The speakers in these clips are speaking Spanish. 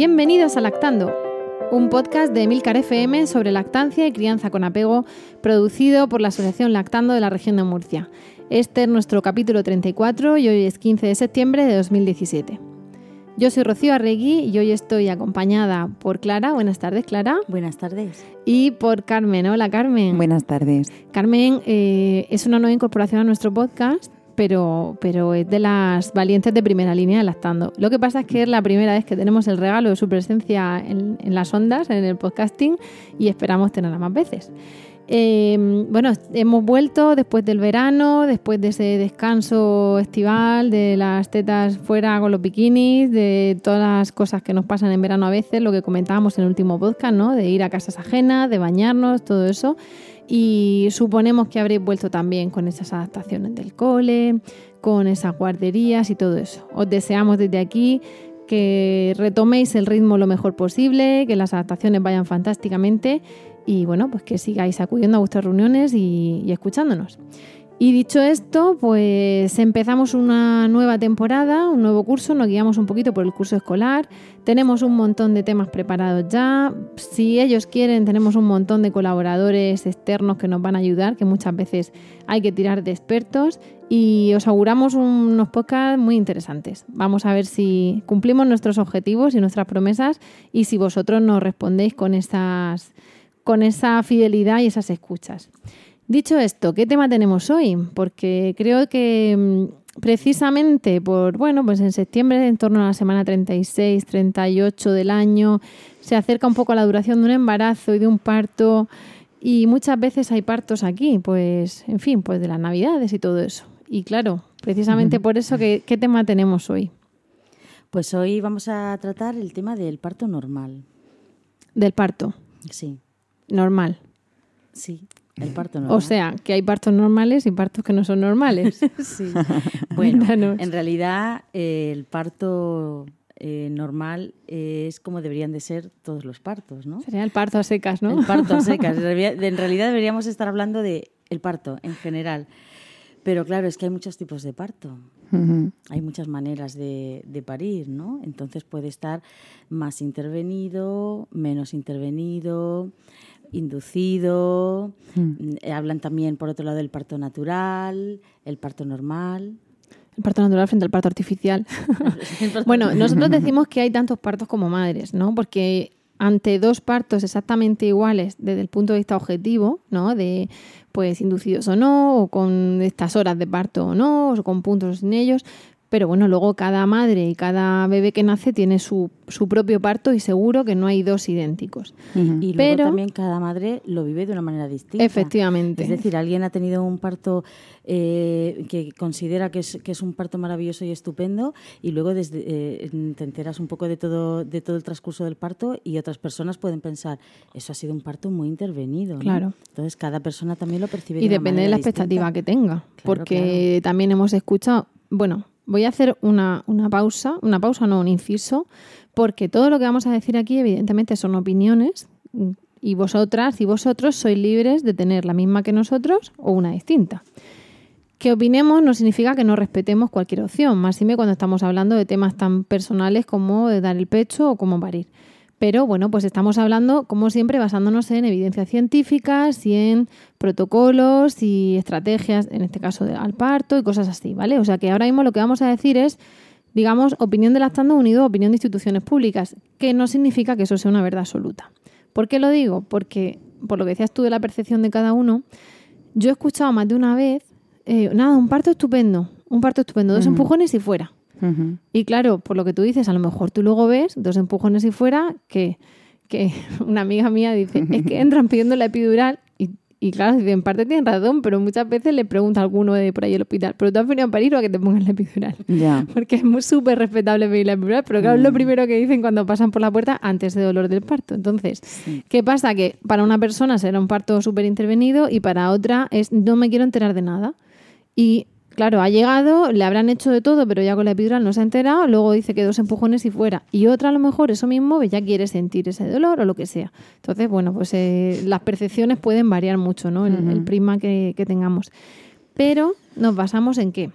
Bienvenidos a Lactando, un podcast de Emilcar FM sobre lactancia y crianza con apego, producido por la Asociación Lactando de la región de Murcia. Este es nuestro capítulo 34 y hoy es 15 de septiembre de 2017. Yo soy Rocío Arregui y hoy estoy acompañada por Clara. Buenas tardes, Clara. Buenas tardes. Y por Carmen. Hola, Carmen. Buenas tardes. Carmen eh, es una nueva incorporación a nuestro podcast pero, pero es de las valientes de primera línea lactando. Lo que pasa es que es la primera vez que tenemos el regalo de su presencia en, las ondas, en el podcasting, y esperamos tenerla más veces. Em, bueno, hemos vuelto después del verano, después de ese descanso estival, de las tetas fuera con los bikinis, de todas las cosas que nos pasan en verano a veces, lo que comentábamos en el último podcast, ¿no? De ir a casas ajenas, de bañarnos, todo eso y suponemos que habréis vuelto también con esas adaptaciones del cole, con esas guarderías y todo eso. Os deseamos desde aquí que retoméis el ritmo lo mejor posible, que las adaptaciones vayan fantásticamente y bueno, pues que sigáis acudiendo a vuestras reuniones y, escuchándonos. Y dicho esto, pues empezamos una nueva temporada, un nuevo curso, nos guiamos un poquito por el curso escolar, tenemos un montón de temas preparados ya, si ellos quieren tenemos un montón de colaboradores externos que nos van a ayudar, que muchas veces hay que tirar de expertos y os auguramos unos podcasts muy interesantes. Vamos a ver si cumplimos nuestros objetivos y nuestras promesas y si vosotros nos respondéis con, esas, con esa fidelidad y esas escuchas. Dicho esto, ¿qué tema tenemos hoy? Porque creo que mm, precisamente por, bueno, pues en septiembre, en torno a la semana 36, 38 del año, se acerca un poco a la duración de un embarazo y de un parto. Y muchas veces hay partos aquí, pues, en fin, pues de las navidades y todo eso. Y claro, precisamente por eso, ¿qué, ¿qué tema tenemos hoy? Pues hoy vamos a tratar el tema del parto normal. Del parto. Sí. Normal. Sí. El parto normal. O sea, que hay partos normales y partos que no son normales. sí. Bueno, en realidad el parto eh, normal es como deberían de ser todos los partos, ¿no? Sería el parto a secas, ¿no? El parto a secas. En realidad deberíamos estar hablando de el parto en general. Pero claro, es que hay muchos tipos de parto. Hay muchas maneras de, de, parir, ¿no? Entonces puede estar más intervenido, menos intervenido, inducido, hmm. eh, hablan también, por otro lado, del parto natural, el parto normal. El parto natural frente al parto artificial. bueno, nosotros decimos que hay tantos partos como madres, ¿no? Porque ante dos partos exactamente iguales desde el punto de vista objetivo, ¿no? De pues inducidos o no, o con estas horas de parto o no, o con puntos sin ellos, pero bueno, luego cada madre y cada bebé que nace tiene su, su propio parto y seguro que no hay dos idénticos. Y luego Pero, también cada madre lo vive de una manera distinta. Efectivamente. Es decir, alguien ha tenido un parto eh, que considera que es, que es un parto maravilloso y estupendo y luego desde, eh, te enteras un poco de todo, de todo el transcurso del parto y otras personas pueden pensar, eso ha sido un parto muy intervenido. Claro. Entonces cada persona también lo percibe. Y depende de la expectativa que tenga. porque también hemos escuchado, bueno, voy a hacer una, pausa, una pausa, no, un inciso, porque todo lo que vamos a decir aquí, evidentemente, son opiniones y vosotras y vosotros sois libres de tener la misma que nosotros o una distinta. Que opinemos no significa que no respetemos cualquier opción, más me cuando estamos hablando de temas tan personales como dar el pecho o como parir. Pero bueno, pues estamos hablando, como siempre, basándonos en evidencias científicas y en protocolos y estrategias, en este caso al parto y cosas así, ¿vale? O sea que ahora mismo lo que vamos a decir es, digamos, opinión de lactando unido opinión de instituciones públicas, que no significa que eso sea una verdad absoluta. ¿Por qué lo digo? Porque, por lo que decías tú de la percepción de cada uno, yo he escuchado más de una vez, eh, nada, un parto estupendo, un parto estupendo, dos empujones y fuera. Y claro, por lo que tú dices, a lo mejor tú luego ves dos empujones y fuera que, que una amiga mía dice, es que entran pidiendo la epidural y, y claro, en parte tienen razón, pero muchas veces le pregunta a alguno de por ahí el hospital, ¿pero tú has venido a parir o a que te pongan la epidural? Ya. Porque es muy súper respetable pedir la epidural, pero claro, es lo primero que dicen cuando pasan por la puerta antes de dolor del parto. Entonces, ¿qué pasa? Que para una persona será un parto súper intervenido y para otra es no me quiero enterar de nada. Y claro, ha llegado, le habrán hecho de todo, pero ya con la epidural no se ha enterado, luego dice que dos empujones y fuera. Y otra a lo mejor eso mismo pues ya quiere sentir ese dolor o lo que sea. Entonces, bueno, pues eh, las percepciones pueden variar mucho, ¿no? El, el prisma que, que tengamos. Pero nos basamos en qué,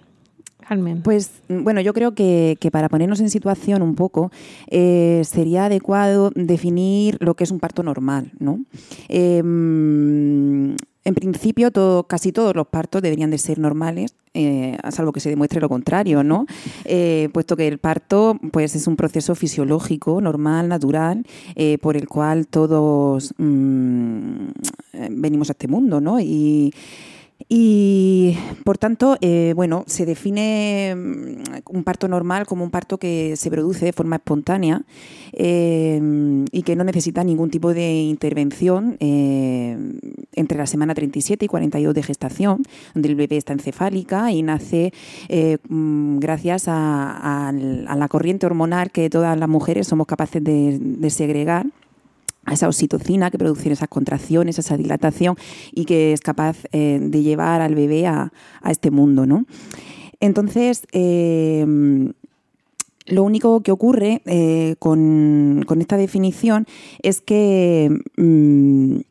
Carmen. Pues mm, bueno, yo creo que, que para ponernos en situación un poco, eh, sería adecuado definir lo que es un parto normal, ¿no? Eh, mm, en principio, todo, casi todos los partos deberían de ser normales, eh, a salvo que se demuestre lo contrario, ¿no? Eh, puesto que el parto pues, es un proceso fisiológico, normal, natural, eh, por el cual todos mm, eh, venimos a este mundo, ¿no? Y, y por tanto, eh, bueno, se define mm, un parto normal como un parto que se produce de forma espontánea eh, y que no necesita ningún tipo de intervención eh, entre la semana 37 y 42 de gestación, donde el bebé está encefálica y nace eh, mm, gracias a, la corriente hormonal que todas las mujeres somos capaces de segregar a esa oxitocina que producen esas contracciones, esa dilatación y que es capaz eh, de llevar al bebé a, a este mundo, ¿no? Entonces, eh, lo único que ocurre eh, con, con esta definición es que mm, em,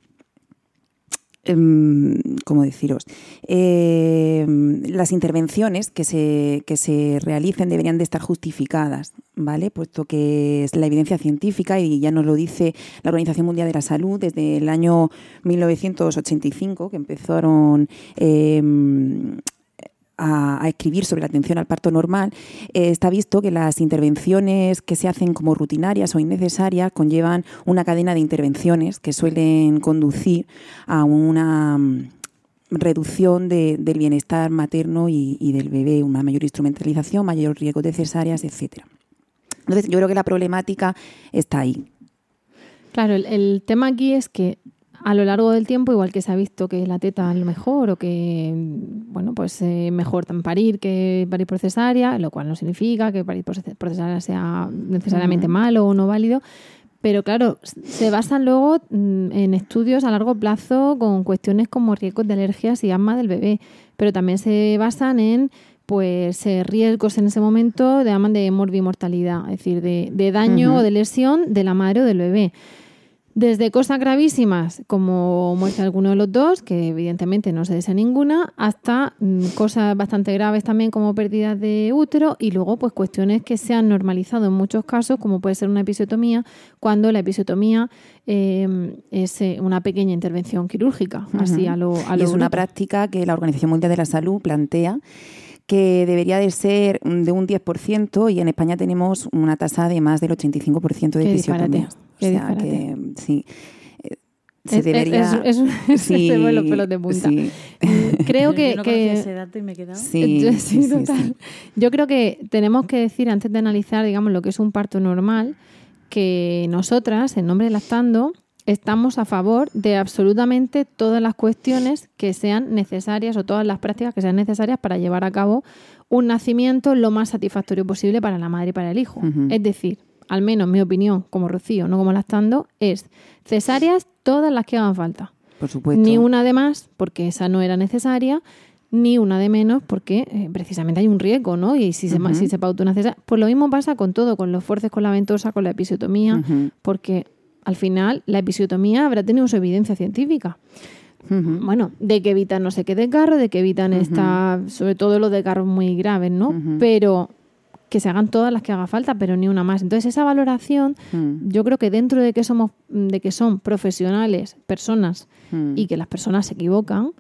¿cómo deciros? Eh, las intervenciones que se, que se realicen deberían de estar justificadas, ¿vale? Puesto que es la evidencia científica y ya nos lo dice la Organización Mundial de la Salud desde el año 1985, que empezaron eh, a, escribir sobre la atención al parto normal, eh, está visto que las intervenciones que se hacen como rutinarias o innecesarias conllevan una cadena de intervenciones que suelen conducir a una mm, reducción de- del bienestar materno y, del bebé, una mayor instrumentalización, mayor riesgo de cesáreas, etcétera. Entonces, yo creo que la problemática está ahí. Claro, el tema aquí es que a lo largo del tiempo, igual que se ha visto que la teta es lo mejor o que, bueno, pues eh, mejor tan parir que parir por cesárea, lo cual no significa que parir por ce- por cesárea sea necesariamente malo o no válido, pero claro, se basan luego mm, en estudios a largo plazo con cuestiones como riesgos de alergias y asma del bebé, pero también se basan en pues eh, riesgos en ese momento de de morbimortalidad, es decir, de, de daño o de lesión de la madre o del bebé. Desde cosas gravísimas, como muerte alguno de los dos, que evidentemente no se desea ninguna, hasta mm, cosas bastante graves también como pérdidas de útero y luego pues cuestiones que se han normalizado en muchos casos, como puede ser una episiotomía, cuando la episiotomía eh, es una pequeña intervención quirúrgica, así a lo, a Y lo es una práctica que la Organización Mundial de la Salud plantea que debería de ser de un 10% y en España tenemos una tasa de más del 85% de qué o sea disparate. que sí, se Es- es- debería... es- es- sí, se los pelos de punta. sí. Creo Yo que, no que- ese dato y me he quedado. Sí, Yo- sí, sí, sí, total. sí. Yo creo que tenemos que decir, antes de analizar, digamos, lo que es un parto normal, que nosotras, en nombre de Lactando, estamos a favor de absolutamente todas las cuestiones que sean necesarias o todas las prácticas que sean necesarias para llevar a cabo un nacimiento lo más satisfactorio posible para la madre y para el hijo. Es decir, al menos mi opinión, como Rocío, no como Lactando, es cesáreas todas las que hagan falta. Por supuesto. Ni una de más, porque esa no era necesaria, ni una de menos, porque eh, precisamente hay un riesgo, ¿no? Y si se, si se pauta una cesárea. Pues lo mismo pasa con todo, con los fuerces con la ventosa, con la episiotomía, porque al final la episiotomía habrá tenido su evidencia científica. Bueno, de que evitan no sé qué de carro, de que evitan Ujú. esta, sobre todo los de carros muy graves, ¿no? Pero que se hagan todas las que haga falta, pero ni una más. Entonces esa valoración, Mm, yo creo que dentro de que somos, de que son profesionales, personas mm. y que las personas se equivocan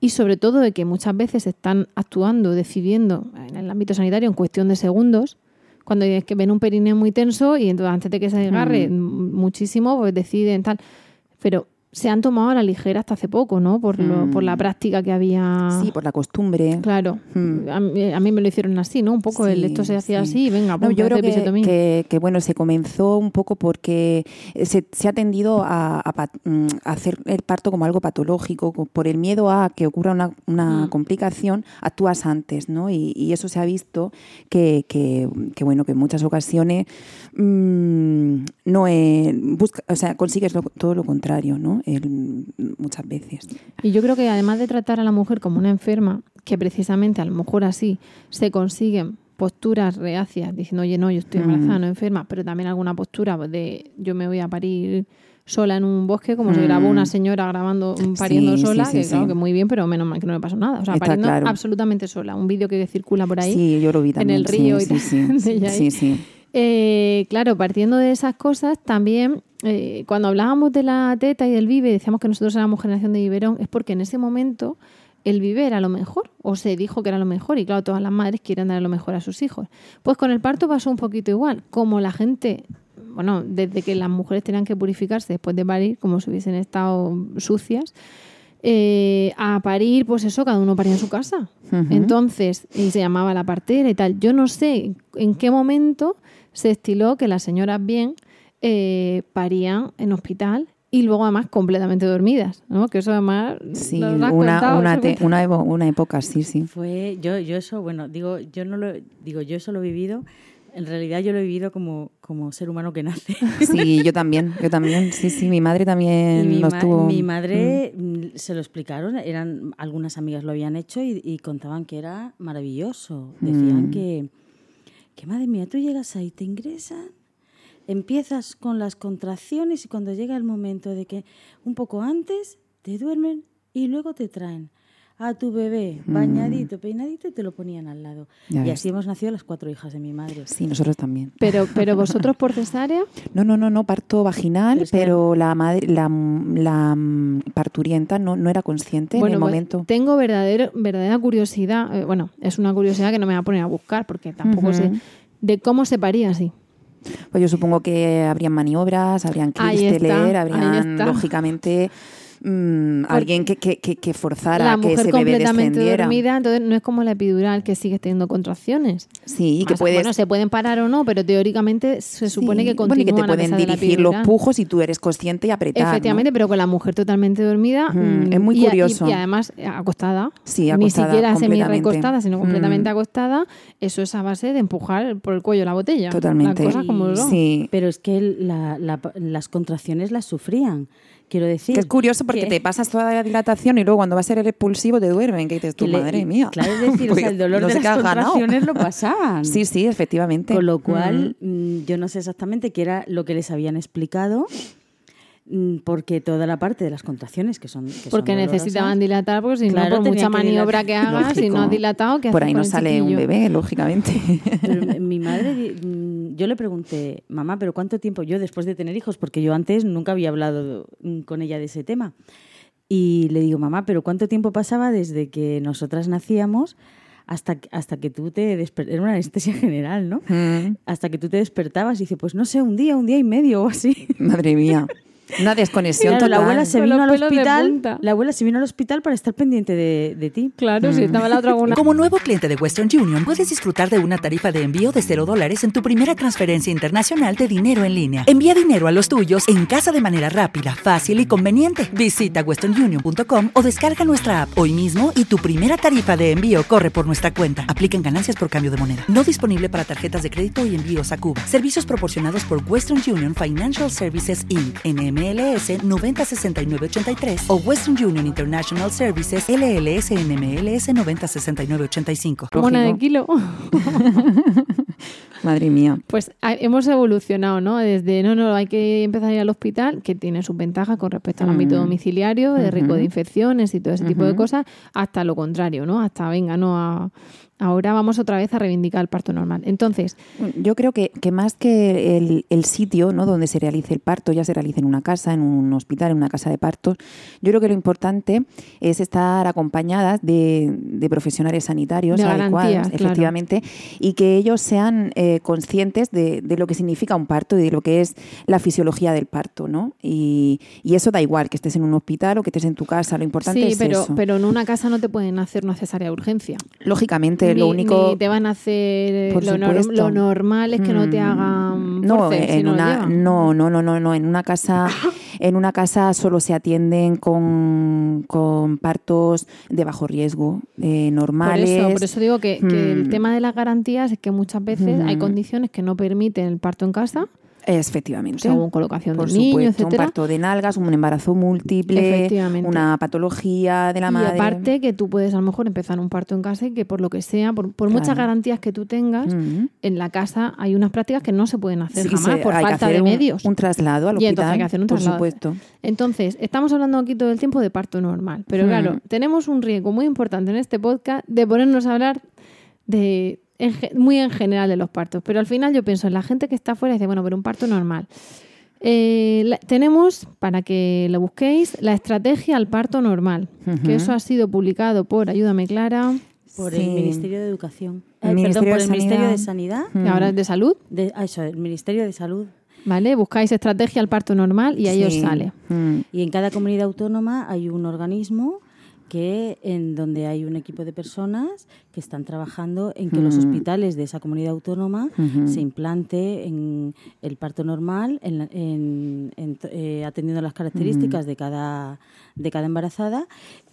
y sobre todo de que muchas veces están actuando, decidiendo en el ámbito sanitario en cuestión de segundos, cuando es que ven un perineo muy tenso y entonces antes de que se desgarre Mm. muchísimo, pues deciden tal. Pero se han tomado a la ligera hasta hace poco, ¿no? Por, lo- por la Mm. práctica que había. Sí, por la costumbre. Claro, Mm. a, mí, a mí me lo hicieron así, ¿no? Un poco el esto se hacía sí. así, venga, No, pum, yo creo que, que- que, bueno, se comenzó un poco porque se, se ha tendido a, mm, a hacer el parto como algo patológico, co- por el miedo a que ocurra una, una Mm. complicación, actúas antes, ¿no? Y, y eso se ha visto que, que, que, bueno, que en muchas ocasiones no es- busca, o sea, consigues lo- todo lo contrario, ¿no? El- muchas veces. Y yo creo que además de tratar a la mujer como una enferma, que precisamente a lo mejor así se consiguen posturas reacias, diciendo, oye, no, yo estoy embarazada, Mm. no enferma, pero también alguna postura de yo me voy a parir sola en un bosque, como se Mm. grabó una señora grabando, pariendo Sí, sola, sí, que claro que muy bien, pero menos mal que no le pasó nada. O sea, Está pariendo claro. absolutamente sola. Un vídeo que circula por ahí. Sí, yo lo vi en el río sí, y tal, sí, sí. Eh, claro, partiendo de esas cosas, también eh, cuando hablábamos de la teta y del vive, decíamos que nosotros éramos generación de biberón, es porque en ese momento el vive era lo mejor, o se dijo que era lo mejor, y claro, todas las madres quieren dar lo mejor a sus hijos. Pues con el parto pasó un poquito igual, como la gente, bueno, desde que las mujeres tenían que purificarse después de parir, como si hubiesen estado sucias, eh, a parir, pues eso, cada uno paría en su casa. Entonces, y se llamaba la partera y tal. Yo no sé en qué momento se estiló que las señoras bien eh, parían en hospital y luego además completamente dormidas, ¿no? Que eso además Sí, una, contado, una, te- una, evo- una época, sí, sí. Fue, yo, yo eso, bueno, digo, yo no lo, digo, yo eso lo he vivido. En realidad yo lo he vivido como, como ser humano que nace. Sí, yo también, yo también. Sí, sí, mi madre también mi, lo ma- estuvo. mi madre mm, se lo explicaron, eran algunas amigas lo habían hecho y, y contaban que era maravilloso. Decían Mm. que, que madre mía, tú llegas ahí, te ingresan, empiezas con las contracciones y cuando llega el momento de que un poco antes te duermen y luego te traen a tu bebé bañadito, peinadito y te lo ponían al lado. Mm. Ya y ves. así hemos nacido las cuatro hijas de mi madre. Sí, nosotros también. Pero, pero vosotros por cesárea, No, no, no, no, parto vaginal, Pero la madre, la, la mm, parturienta no, no era consciente en el pues, momento. tengo verdadero, verdadera curiosidad, eh, bueno, es una curiosidad que no me voy a poner a buscar porque tampoco sé, de cómo se paría así. Pues yo supongo que habrían maniobras, habrían ahí habrían lógicamente mm, alguien que, que, que, que forzara la a que mujer ese bebé completamente descendiera. dormida, entonces no es como la epidural que sigues teniendo contracciones. Sí, que puedes Bueno, se pueden parar o no, pero teóricamente se supone Sí, que bueno, continúan y que te a pueden dirigir los pujos y tú eres consciente y apretar. ¿no? Efectivamente, pero con la mujer totalmente dormida. Mm, es muy y curioso. Y, además eh, acostada. Sí, Ni acostada, siquiera completamente. semi-recostada, sino completamente Mm. acostada. Eso es a base de empujar por el cuello la botella. Totalmente. Como. Sí. Pero es que la- la- las contracciones las sufrían. Quiero decir. Que es curioso porque que- te pasas toda la dilatación y luego cuando va a ser el expulsivo te duermen, que dices tú, le- madre mía. Claro, es decir, o sea, el dolor no de las contracciones lo pasaban. Sí, sí, efectivamente. Con lo cual, mm, yo no sé exactamente qué era lo que les habían explicado, porque toda la parte de las contracciones, que son. que Porque necesitaban dilatar, porque si Claro, no, por mucha que maniobra que hagas, si no Lógico. has dilatado, ¿qué Por ahí no sale un bebé, lógicamente. Pero mi madre, mm, yo le pregunté, mamá, ¿pero cuánto tiempo? Yo después de tener hijos, porque yo antes nunca había hablado mm, con ella de ese tema. Y le digo, mamá, ¿pero cuánto tiempo pasaba desde que nosotras nacíamos hasta, que- hasta que tú te despertabas? Era una anestesia general, ¿no? Mm, Hasta que tú te despertabas y dice, pues no sé, un día, un día y medio o así. Madre mía. Una desconexión Claro, la abuela se vino al hospital. La abuela se vino al hospital para estar pendiente de, de ti. Claro, Mm. si estaba la otra alguna. Como nuevo cliente de Western Union, puedes disfrutar de una tarifa de envío de 0 dólares en tu primera transferencia internacional de dinero en línea. Envía dinero a los tuyos en casa de manera rápida, fácil y conveniente. Visita westernunion.com o descarga nuestra app hoy mismo y tu primera tarifa de envío corre por nuestra cuenta. Aplican ganancias por cambio de moneda. No disponible para tarjetas de crédito y envíos a Cuba. Servicios proporcionados por Western Union Financial Services Inc. NMLS 906983 o Western Union International Services LLS NMLS 906985. Mona de kilo. Madre mía. Pues ha- hemos evolucionado, ¿no? Desde no, no, hay que empezar a ir al hospital, que tiene sus ventajas con respecto al ámbito Mm. domiciliario, de rico de infecciones y todo ese tipo de cosas, hasta lo contrario, ¿no? Hasta, venga, no, a- ahora vamos otra vez a reivindicar el parto normal. Entonces, Yo creo que, que más que el, el sitio ¿no? donde se realice el parto, ya se realice en una casa, en un hospital, en una casa de partos, yo creo que lo importante es estar acompañadas de, de profesionales sanitarios De adecuados, claro. efectivamente, y que ellos sean eh, eh, conscientes de, de, lo que significa un parto y de lo que es la fisiología del parto, ¿no? Y, y, eso da igual, que estés en un hospital o que estés en tu casa, lo importante sí, es pero, eso. pero en una casa no te pueden hacer una cesárea de urgencia. Lógicamente, ni, lo único... Ni te van a hacer... Por Lo, nor, lo, normal es que no te hagan no, en si una, no, no, no, no, no, en una casa... En una casa solo se atienden con, con partos de bajo riesgo, eh, normales. Por eso, por eso digo que, que el Mm. tema de las garantías es que muchas veces hay Mm. condiciones que no permiten el parto en casa, Efectivamente. según colocación Por del niño, supuesto, un etcétera. parto de nalgas, un embarazo múltiple, una patología de la y madre. aparte que tú puedes a lo mejor empezar un parto en casa y que por lo que sea, por, por muchas garantías que tú tengas, en la casa hay unas prácticas que no se pueden hacer Sí, jamás se- por falta de un- medios. Un, traslado al Y hospital. entonces hay que hacer un traslado. Por supuesto. Entonces, estamos hablando aquí todo el tiempo de parto normal, pero claro, tenemos un riesgo muy importante en este podcast de ponernos a hablar de en muy en general de los partos, pero al final yo pienso en la gente que está afuera y dice, bueno, pero un parto normal. Eh, la- tenemos, para que lo busquéis, la estrategia al parto normal, que eso ha sido publicado por, ayúdame Clara, Por Sí. el Ministerio de Educación. El Ay, Ministerio perdón, por el Ministerio de Sanidad. Que ahora es de salud, De, ah, eso, el Ministerio de Salud. ¿vale? Buscáis estrategia al parto normal y ahí os sale. Mm. Y en cada comunidad autónoma hay un organismo que en donde hay un equipo de personas que están trabajando en que los Mm. hospitales de esa comunidad autónoma se implante en el parto normal, en, en- en- eh, atendiendo las características de cada de cada embarazada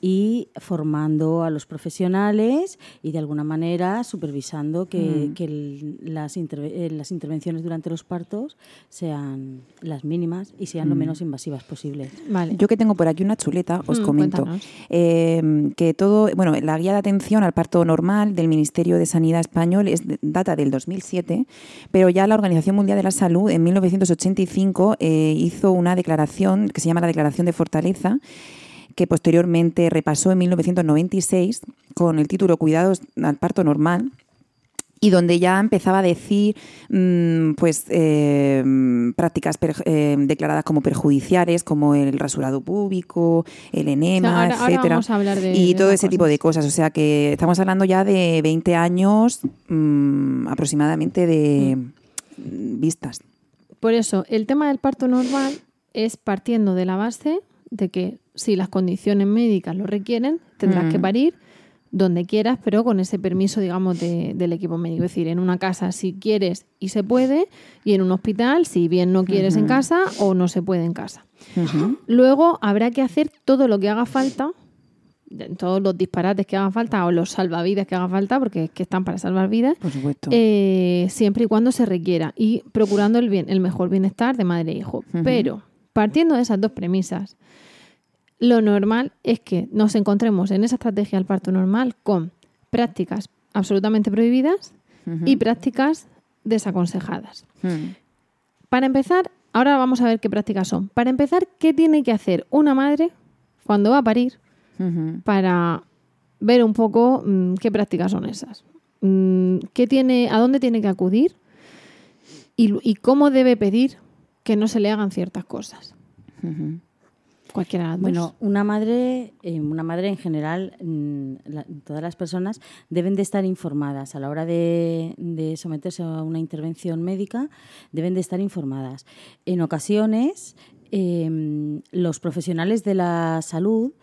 y formando a los profesionales y de alguna manera supervisando que, Mm. que el- las, interve- eh, las intervenciones durante los partos sean las mínimas y sean lo menos invasivas posibles. Vale. Yo que tengo por aquí una chuleta, os Mm, comento eh, que todo, bueno, la guía de atención al parto normal del Ministerio de Sanidad español es data del 2007, pero ya la Organización Mundial de la Salud en 1985 eh, hizo una declaración que se llama la Declaración de Fortaleza que posteriormente repasó en 1996 con el título Cuidados al parto normal y donde ya empezaba a decir mm, pues eh, prácticas per- eh, declaradas como perjudiciales como el rasurado púbico, el enema, O sea, ahora- ahora etcétera de- y todo ese tipo de cosas, o sea que estamos hablando ya de 20 años mm, aproximadamente de mm, vistas. Por eso, el tema del parto normal es partiendo de la base de que si las condiciones médicas lo requieren, tendrás Mm. que parir donde quieras, pero con ese permiso, digamos, de- del equipo médico. Es decir, en una casa si quieres y se puede, y en un hospital si bien no quieres en casa o no se puede en casa. Luego habrá que hacer todo lo que haga falta, todos los disparates que hagan falta o los salvavidas que hagan falta, porque es que están para salvar vidas, Por supuesto. eh, siempre y cuando se requiera y procurando el, bien, el mejor bienestar de madre e hijo. Pero partiendo de esas dos premisas, lo normal es que nos encontremos en esa estrategia del parto normal con prácticas absolutamente prohibidas y prácticas desaconsejadas. Mm. Para empezar, ahora vamos a ver qué prácticas son. Para empezar, ¿qué tiene que hacer una madre cuando va a parir para ver un poco mm, qué prácticas son esas. Mm, ¿qué tiene, ¿A dónde tiene que acudir? Y, y cómo debe pedir que no se le hagan ciertas cosas. Bueno, una madre, eh, una madre en general, mm, todas las personas deben de estar informadas a la hora de, someterse a una intervención médica, deben de estar informadas. En ocasiones, eh, los profesionales de la salud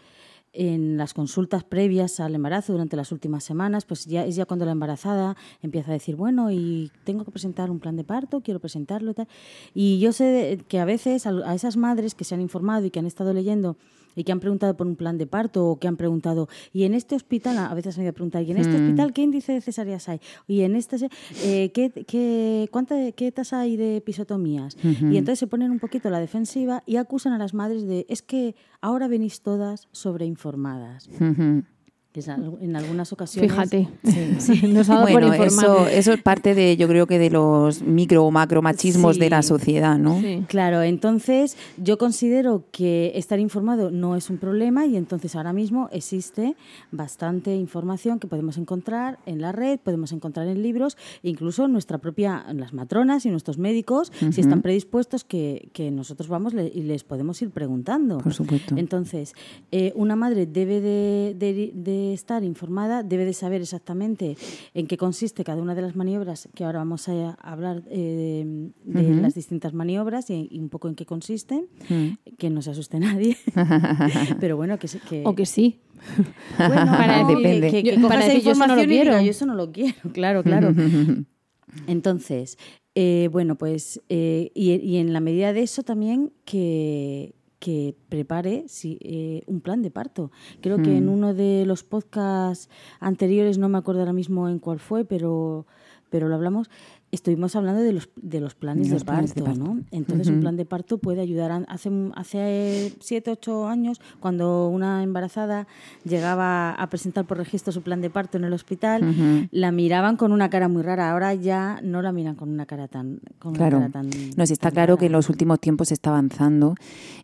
en las consultas previas al embarazo durante las últimas semanas, pues ya es ya cuando la embarazada empieza a decir, bueno, y tengo que presentar un plan de parto, quiero presentarlo y tal. Y yo sé que a veces a esas madres que se han informado y que han estado leyendo y que han preguntado por un plan de parto o que han preguntado, y en este hospital, a veces han ido a preguntar, ¿y en este Mm. hospital qué índice de cesáreas hay? Y en este, eh, ¿qué, qué, cuánta, ¿qué tasa hay de episotomías? Y entonces se ponen un poquito a la defensiva y acusan a las madres de, es que ahora venís todas sobreinformadas. Al- en algunas ocasiones. Fíjate, Sí, nos ha dado Bueno, por eso, eso es parte de, yo creo que de los micro o macro machismos Sí. de la sociedad, ¿no? Sí. Claro, entonces yo considero que estar informado no es un problema y entonces ahora mismo existe bastante información que podemos encontrar en la red, podemos encontrar en libros, incluso nuestra propia, las matronas y nuestros médicos, si están predispuestos, que, que nosotros vamos le- y les podemos ir preguntando. Por supuesto. Entonces, eh, una madre debe de, de- de de estar informada, debe de saber exactamente en qué consiste cada una de las maniobras, que ahora vamos a hablar eh, de las distintas maniobras y, un poco en qué consisten, mm. que no se asuste nadie, pero bueno, que, que... O que sí. Bueno, para Depende. Que, que, para yo eso no lo quiero. yo eso no lo quiero, claro, claro. Entonces, eh, bueno, pues, eh, y, y, en la medida de eso también que, que prepare eh, un plan de parto. Creo que en mm. uno de los podcasts anteriores, no me acuerdo ahora mismo en cuál fue, pero, pero lo hablamos, estuvimos hablando de los, de los planes, de, parto, ¿no? Entonces, un plan de parto puede ayudar. hace, hace siete, ocho años, cuando una embarazada llegaba a presentar por registro su plan de parto en el hospital, la miraban con una cara muy rara. Ahora ya no la miran con una cara tan. Con claro. Una cara tan, no, está claro que en los últimos tiempos se está avanzando.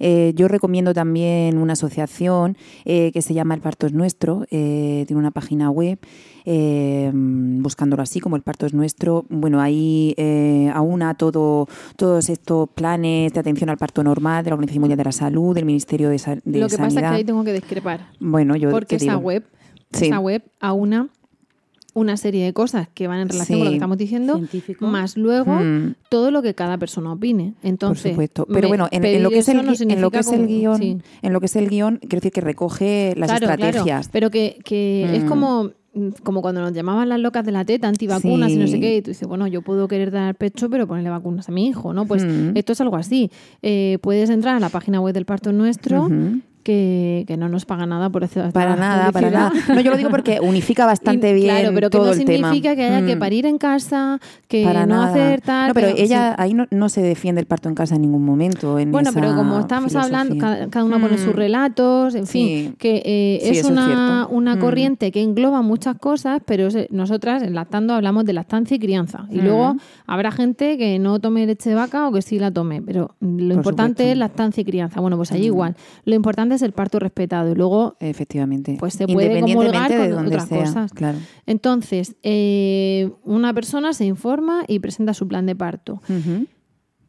Eh, yo recomiendo también una asociación eh, que se llama El Parto es Nuestro, eh, tiene una página web. buscándolo así como el parto es nuestro bueno hay ahí eh, aúna todo, todos estos planes de atención al parto normal de la Organización Mundial de la Salud, del Ministerio de, Sanidad. Lo que pasa es que ahí tengo que discrepar. Bueno, yo Porque esa web, esa web aúna una serie de cosas que van en relación con lo que estamos diciendo, más luego mm. todo lo que cada persona opine. Entonces, Por supuesto. Pero bueno, en, lo que es el, en lo que es el guion, en lo que es el guion, quiero decir que recoge las estrategias. pero que, que es mm. como como cuando nos llamaban las locas de la teta, antivacunas y no sé qué, y tú dices, bueno, yo puedo querer dar pecho, pero ponerle vacunas a mi hijo, ¿no? Pues mm. esto es algo así. Eh, puedes entrar a la página web del parto nuestro que, no nos paga nada por hacer Para nada, para nada. No, yo lo digo porque unifica bastante bien claro, pero que no significa que haya que mm. parir en casa, que no hacer tal... No, pero, ella ahí no, se defiende el parto en casa en ningún momento. En bueno, pero como estamos hablando, cada, uno pone sus mm. relatos, en fin, que eh, es una, una mm. corriente que engloba muchas cosas, pero nosotras en Lactando hablamos de lactancia y crianza. Y luego habrá gente que no tome leche de vaca o que sí la tome, pero lo importante es lactancia y crianza. Bueno, pues allí igual. Lo importante es el parto respetado y luego efectivamente pues se puede comulgar con otras cosas. Claro. Entonces, eh, una persona se informa y presenta su plan de parto.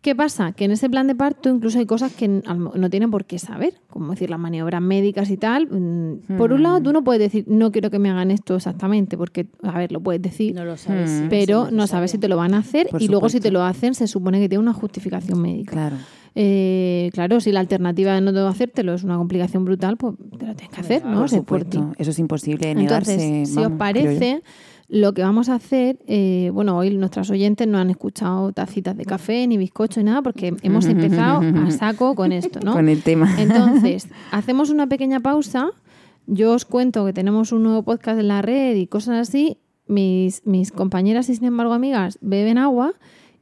¿Qué pasa? Que en ese plan de parto incluso hay cosas que no tienen por qué saber, como decir las maniobras médicas y tal. Mm, por un lado, tú no puedes decir, no quiero que me hagan esto exactamente, porque, a ver, lo puedes decir, no lo sabes, pero no sabes si te lo van a hacer y luego si te lo hacen se supone que tiene una justificación médica. Claro. Eh, claro, si la alternativa de no hacértelo es una complicación brutal, pues te lo tienes que hacer, ¿no? Por Eso es imposible negarse. Entonces, si os parece, lo que vamos a hacer, eh, bueno, hoy nuestras oyentes no han escuchado tacitas de café ni bizcocho ni nada porque hemos empezado a saco con esto, ¿no? Con el tema. Entonces, hacemos una pequeña pausa. Yo os cuento que tenemos un nuevo podcast en la red y cosas así. Mis, mis compañeras y sin embargo amigas beben agua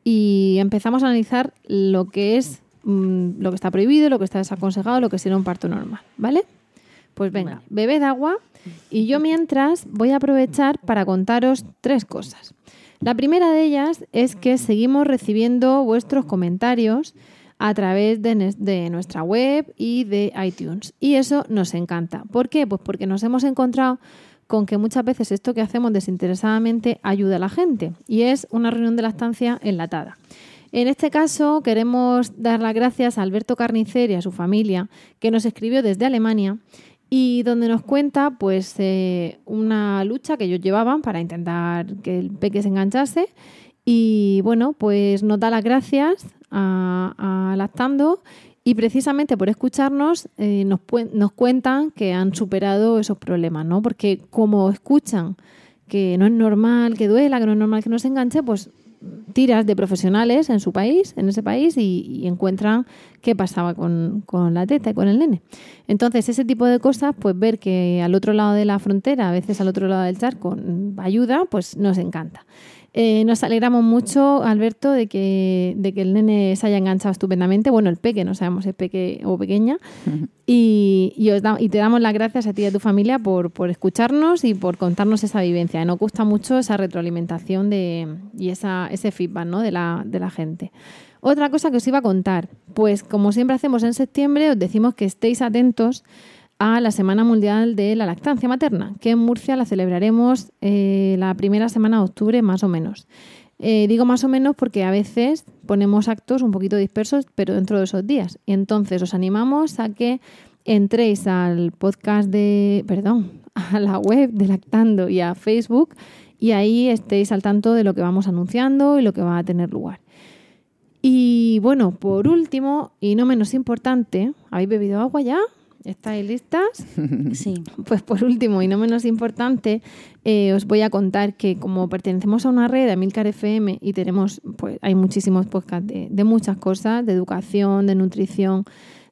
y empezamos a analizar lo que es Mm, lo que está prohibido, lo que está desaconsejado, lo que sería un parto normal, ¿vale? Pues venga, bebed agua y yo mientras voy a aprovechar para contaros tres cosas. La primera de ellas es que seguimos recibiendo vuestros comentarios a través de, de, nuestra web y de iTunes. Y eso nos encanta. ¿Por qué? Pues porque nos hemos encontrado con que muchas veces esto que hacemos desinteresadamente ayuda a la gente. Y es una reunión de la estancia enlatada. En este caso queremos dar las gracias a Alberto Carnicer y a su familia, que nos escribió desde Alemania y donde nos cuenta pues eh, una lucha que ellos llevaban para intentar que el peque se enganchase y bueno, pues nos da las gracias a, Lactando y precisamente por escucharnos eh, nos, nos cuentan que han superado esos problemas, ¿no? Porque como escuchan que no es normal que duela, que no es normal que no se enganche, pues tiras de profesionales en su país, en ese país, y, encuentran qué pasaba con, con, la teta y con el nene. Entonces, ese tipo de cosas, pues ver que al otro lado de la frontera, a veces al otro lado del charco, ayuda, pues nos encanta. Eh, nos alegramos mucho, Alberto, de que, de que el nene se haya enganchado estupendamente. Bueno, el peque, no sabemos si es peque o pequeña. y, y, te damos las gracias a ti y a tu familia por, por escucharnos y por contarnos esa vivencia. Nos gusta mucho esa retroalimentación de, y esa, ese feedback ¿no? de, la, de la gente. Otra cosa que os iba a contar, pues como siempre hacemos en septiembre, os decimos que estéis atentos a la Semana Mundial de la Lactancia Materna, que en Murcia la celebraremos eh, la primera semana de octubre más o menos. Eh, digo más o menos porque a veces ponemos actos un poquito dispersos, pero dentro de esos días. Y entonces os animamos a que entréis al podcast de, perdón, a la web de Lactando y a Facebook y ahí estéis al tanto de lo que vamos anunciando y lo que va a tener lugar. Y bueno, por último, y no menos importante, ¿habéis bebido agua ya? ¿Estáis listas? Sí. Pues por último y no menos importante, eh, os voy a contar que como pertenecemos a una red de Amilcar FM y tenemos, pues hay muchísimos podcasts de, de muchas cosas, de educación, de nutrición,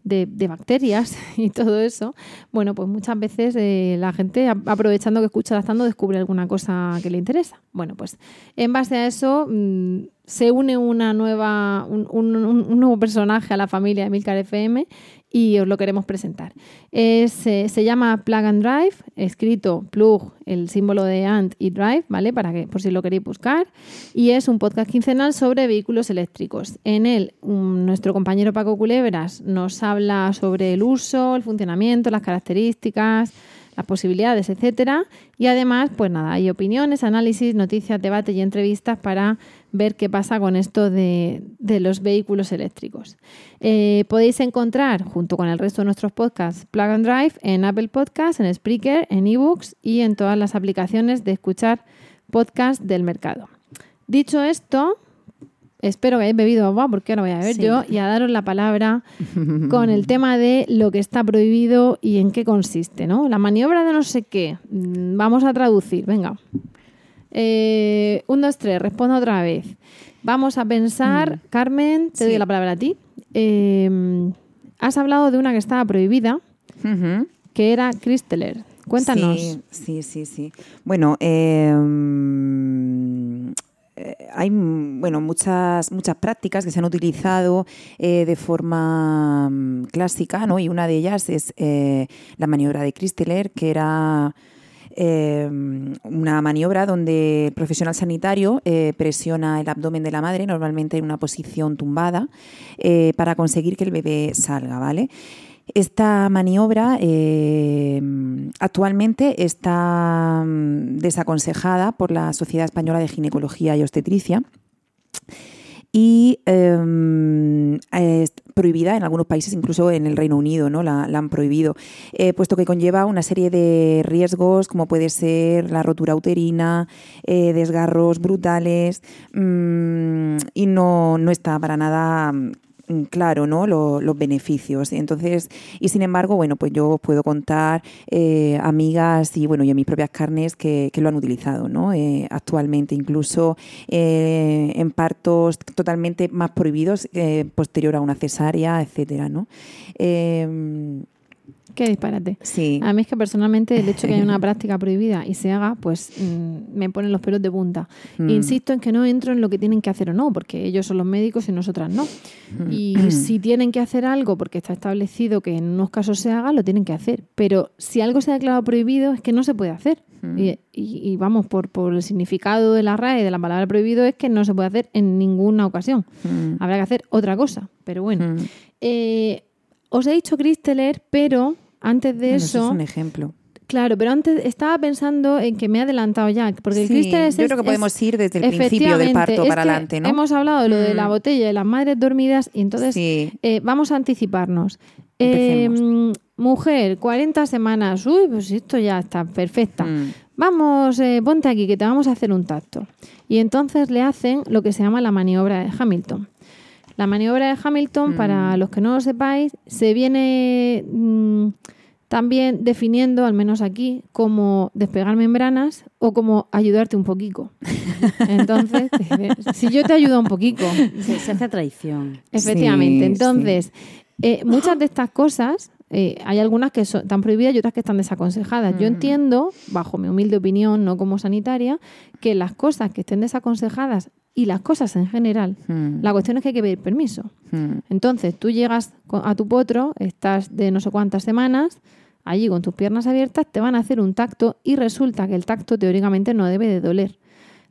de, de bacterias y todo eso, bueno, pues muchas veces eh, la gente, aprovechando que escucha Lactando, descubre alguna cosa que le interesa. Bueno, pues en base a eso mm, se une una nueva, un, un- un- un nuevo personaje a la familia de Milcar FM y os lo queremos presentar. Es, eh, se llama Plug and Drive, escrito plug, el símbolo de and y drive, ¿vale? Para que, por si lo queréis buscar. Y es un podcast quincenal sobre vehículos eléctricos. En él, nuestro compañero Paco Culebras nos habla sobre el uso, el funcionamiento, las características, las posibilidades, etcétera. Y además, pues nada, hay opiniones, análisis, noticias, debate y entrevistas para ver qué pasa con esto de, de los vehículos eléctricos. Eh, podéis encontrar, junto con el resto de nuestros podcasts, Plug and Drive en Apple Podcasts, en Spreaker, en eBooks y en todas las aplicaciones de escuchar podcast del mercado. Dicho esto, espero que hayáis bebido agua, porque ahora voy a beber Sí. yo, y a daros la palabra con el tema de lo que está prohibido y en qué consiste, ¿no? La maniobra de no sé qué. Mm, Vamos a traducir, venga. Eh, un, dos, tres, respondo otra vez. Vamos a pensar, Carmen, te doy la palabra a ti. Eh, has hablado de una que estaba prohibida, que era Christeler. Cuéntanos. Sí, sí, sí. sí. Bueno, eh, mm, eh, hay mm, bueno, muchas, muchas prácticas que se han utilizado eh, de forma mm, clásica, ¿no? y una de ellas es eh, la maniobra de Christeler, que era eh, una maniobra donde el profesional sanitario eh, presiona el abdomen de la madre, normalmente en una posición tumbada, eh, para conseguir que el bebé salga, ¿vale? Esta maniobra eh, actualmente está mm, desaconsejada por la Sociedad Española de Ginecología y Obstetricia y prohibida en algunos países, incluso en el Reino Unido, ¿no? la, la han prohibido, eh, puesto que conlleva una serie de riesgos como puede ser la rotura uterina, eh, desgarros brutales mm, y no, no está para nada claro ¿no? Lo- los beneficios. Entonces, y sin embargo, bueno, pues yo puedo contar eh, amigas y bueno, y a mis propias carnes que, lo han utilizado, ¿no? Eh, actualmente, incluso eh, en partos totalmente más prohibidos, posterior a una cesárea, etcétera, ¿no? Qué disparate. sí. A mí es que personalmente el hecho de que haya una práctica prohibida y se haga, pues mm, me ponen los pelos de punta. Mm. Insisto en que no entro en lo que tienen que hacer o no, porque ellos son los médicos y nosotras no. Y si tienen que hacer algo porque está establecido que en unos casos se haga, lo tienen que hacer. Pero si algo se ha declarado prohibido es que no se puede hacer. Y, y- y vamos, por, por el significado de la RAE de la palabra prohibido es que no se puede hacer en ninguna ocasión. Mm. Habrá que hacer otra cosa. Pero bueno. Mm. Eh, os he dicho Christeler, pero antes de Bueno, eso... es un ejemplo. Claro, pero antes estaba pensando en que me he adelantado ya, porque el es... yo creo que es- podemos ir desde el principio del parto es para adelante, ¿no? Hemos hablado de lo de la Mm. botella de las madres dormidas y entonces Sí. eh, vamos a anticiparnos. Eh, mujer, 40 semanas. Uy, pues esto ya está perfecta. Mm. Vamos, eh, ponte aquí que te vamos a hacer un tacto. Y entonces le hacen lo que se llama la maniobra de Hamilton. La maniobra de Hamilton, Mm. para los que no lo sepáis, se viene mm, también definiendo, al menos aquí, como despegar membranas o como ayudarte un poquito. Entonces, si yo te ayudo un poquito, Se, se hace traición. Efectivamente. Sí, Entonces, eh, muchas de estas cosas, eh, hay algunas que son, están prohibidas y otras que están desaconsejadas. Yo entiendo, bajo mi humilde opinión, no como sanitaria, que las cosas que estén desaconsejadas y las cosas en general, Mm. la cuestión es que hay que pedir permiso. Mm. Entonces, tú llegas a tu potro, estás de no sé cuántas semanas, allí con tus piernas abiertas, te van a hacer un tacto y resulta que el tacto teóricamente no debe de doler.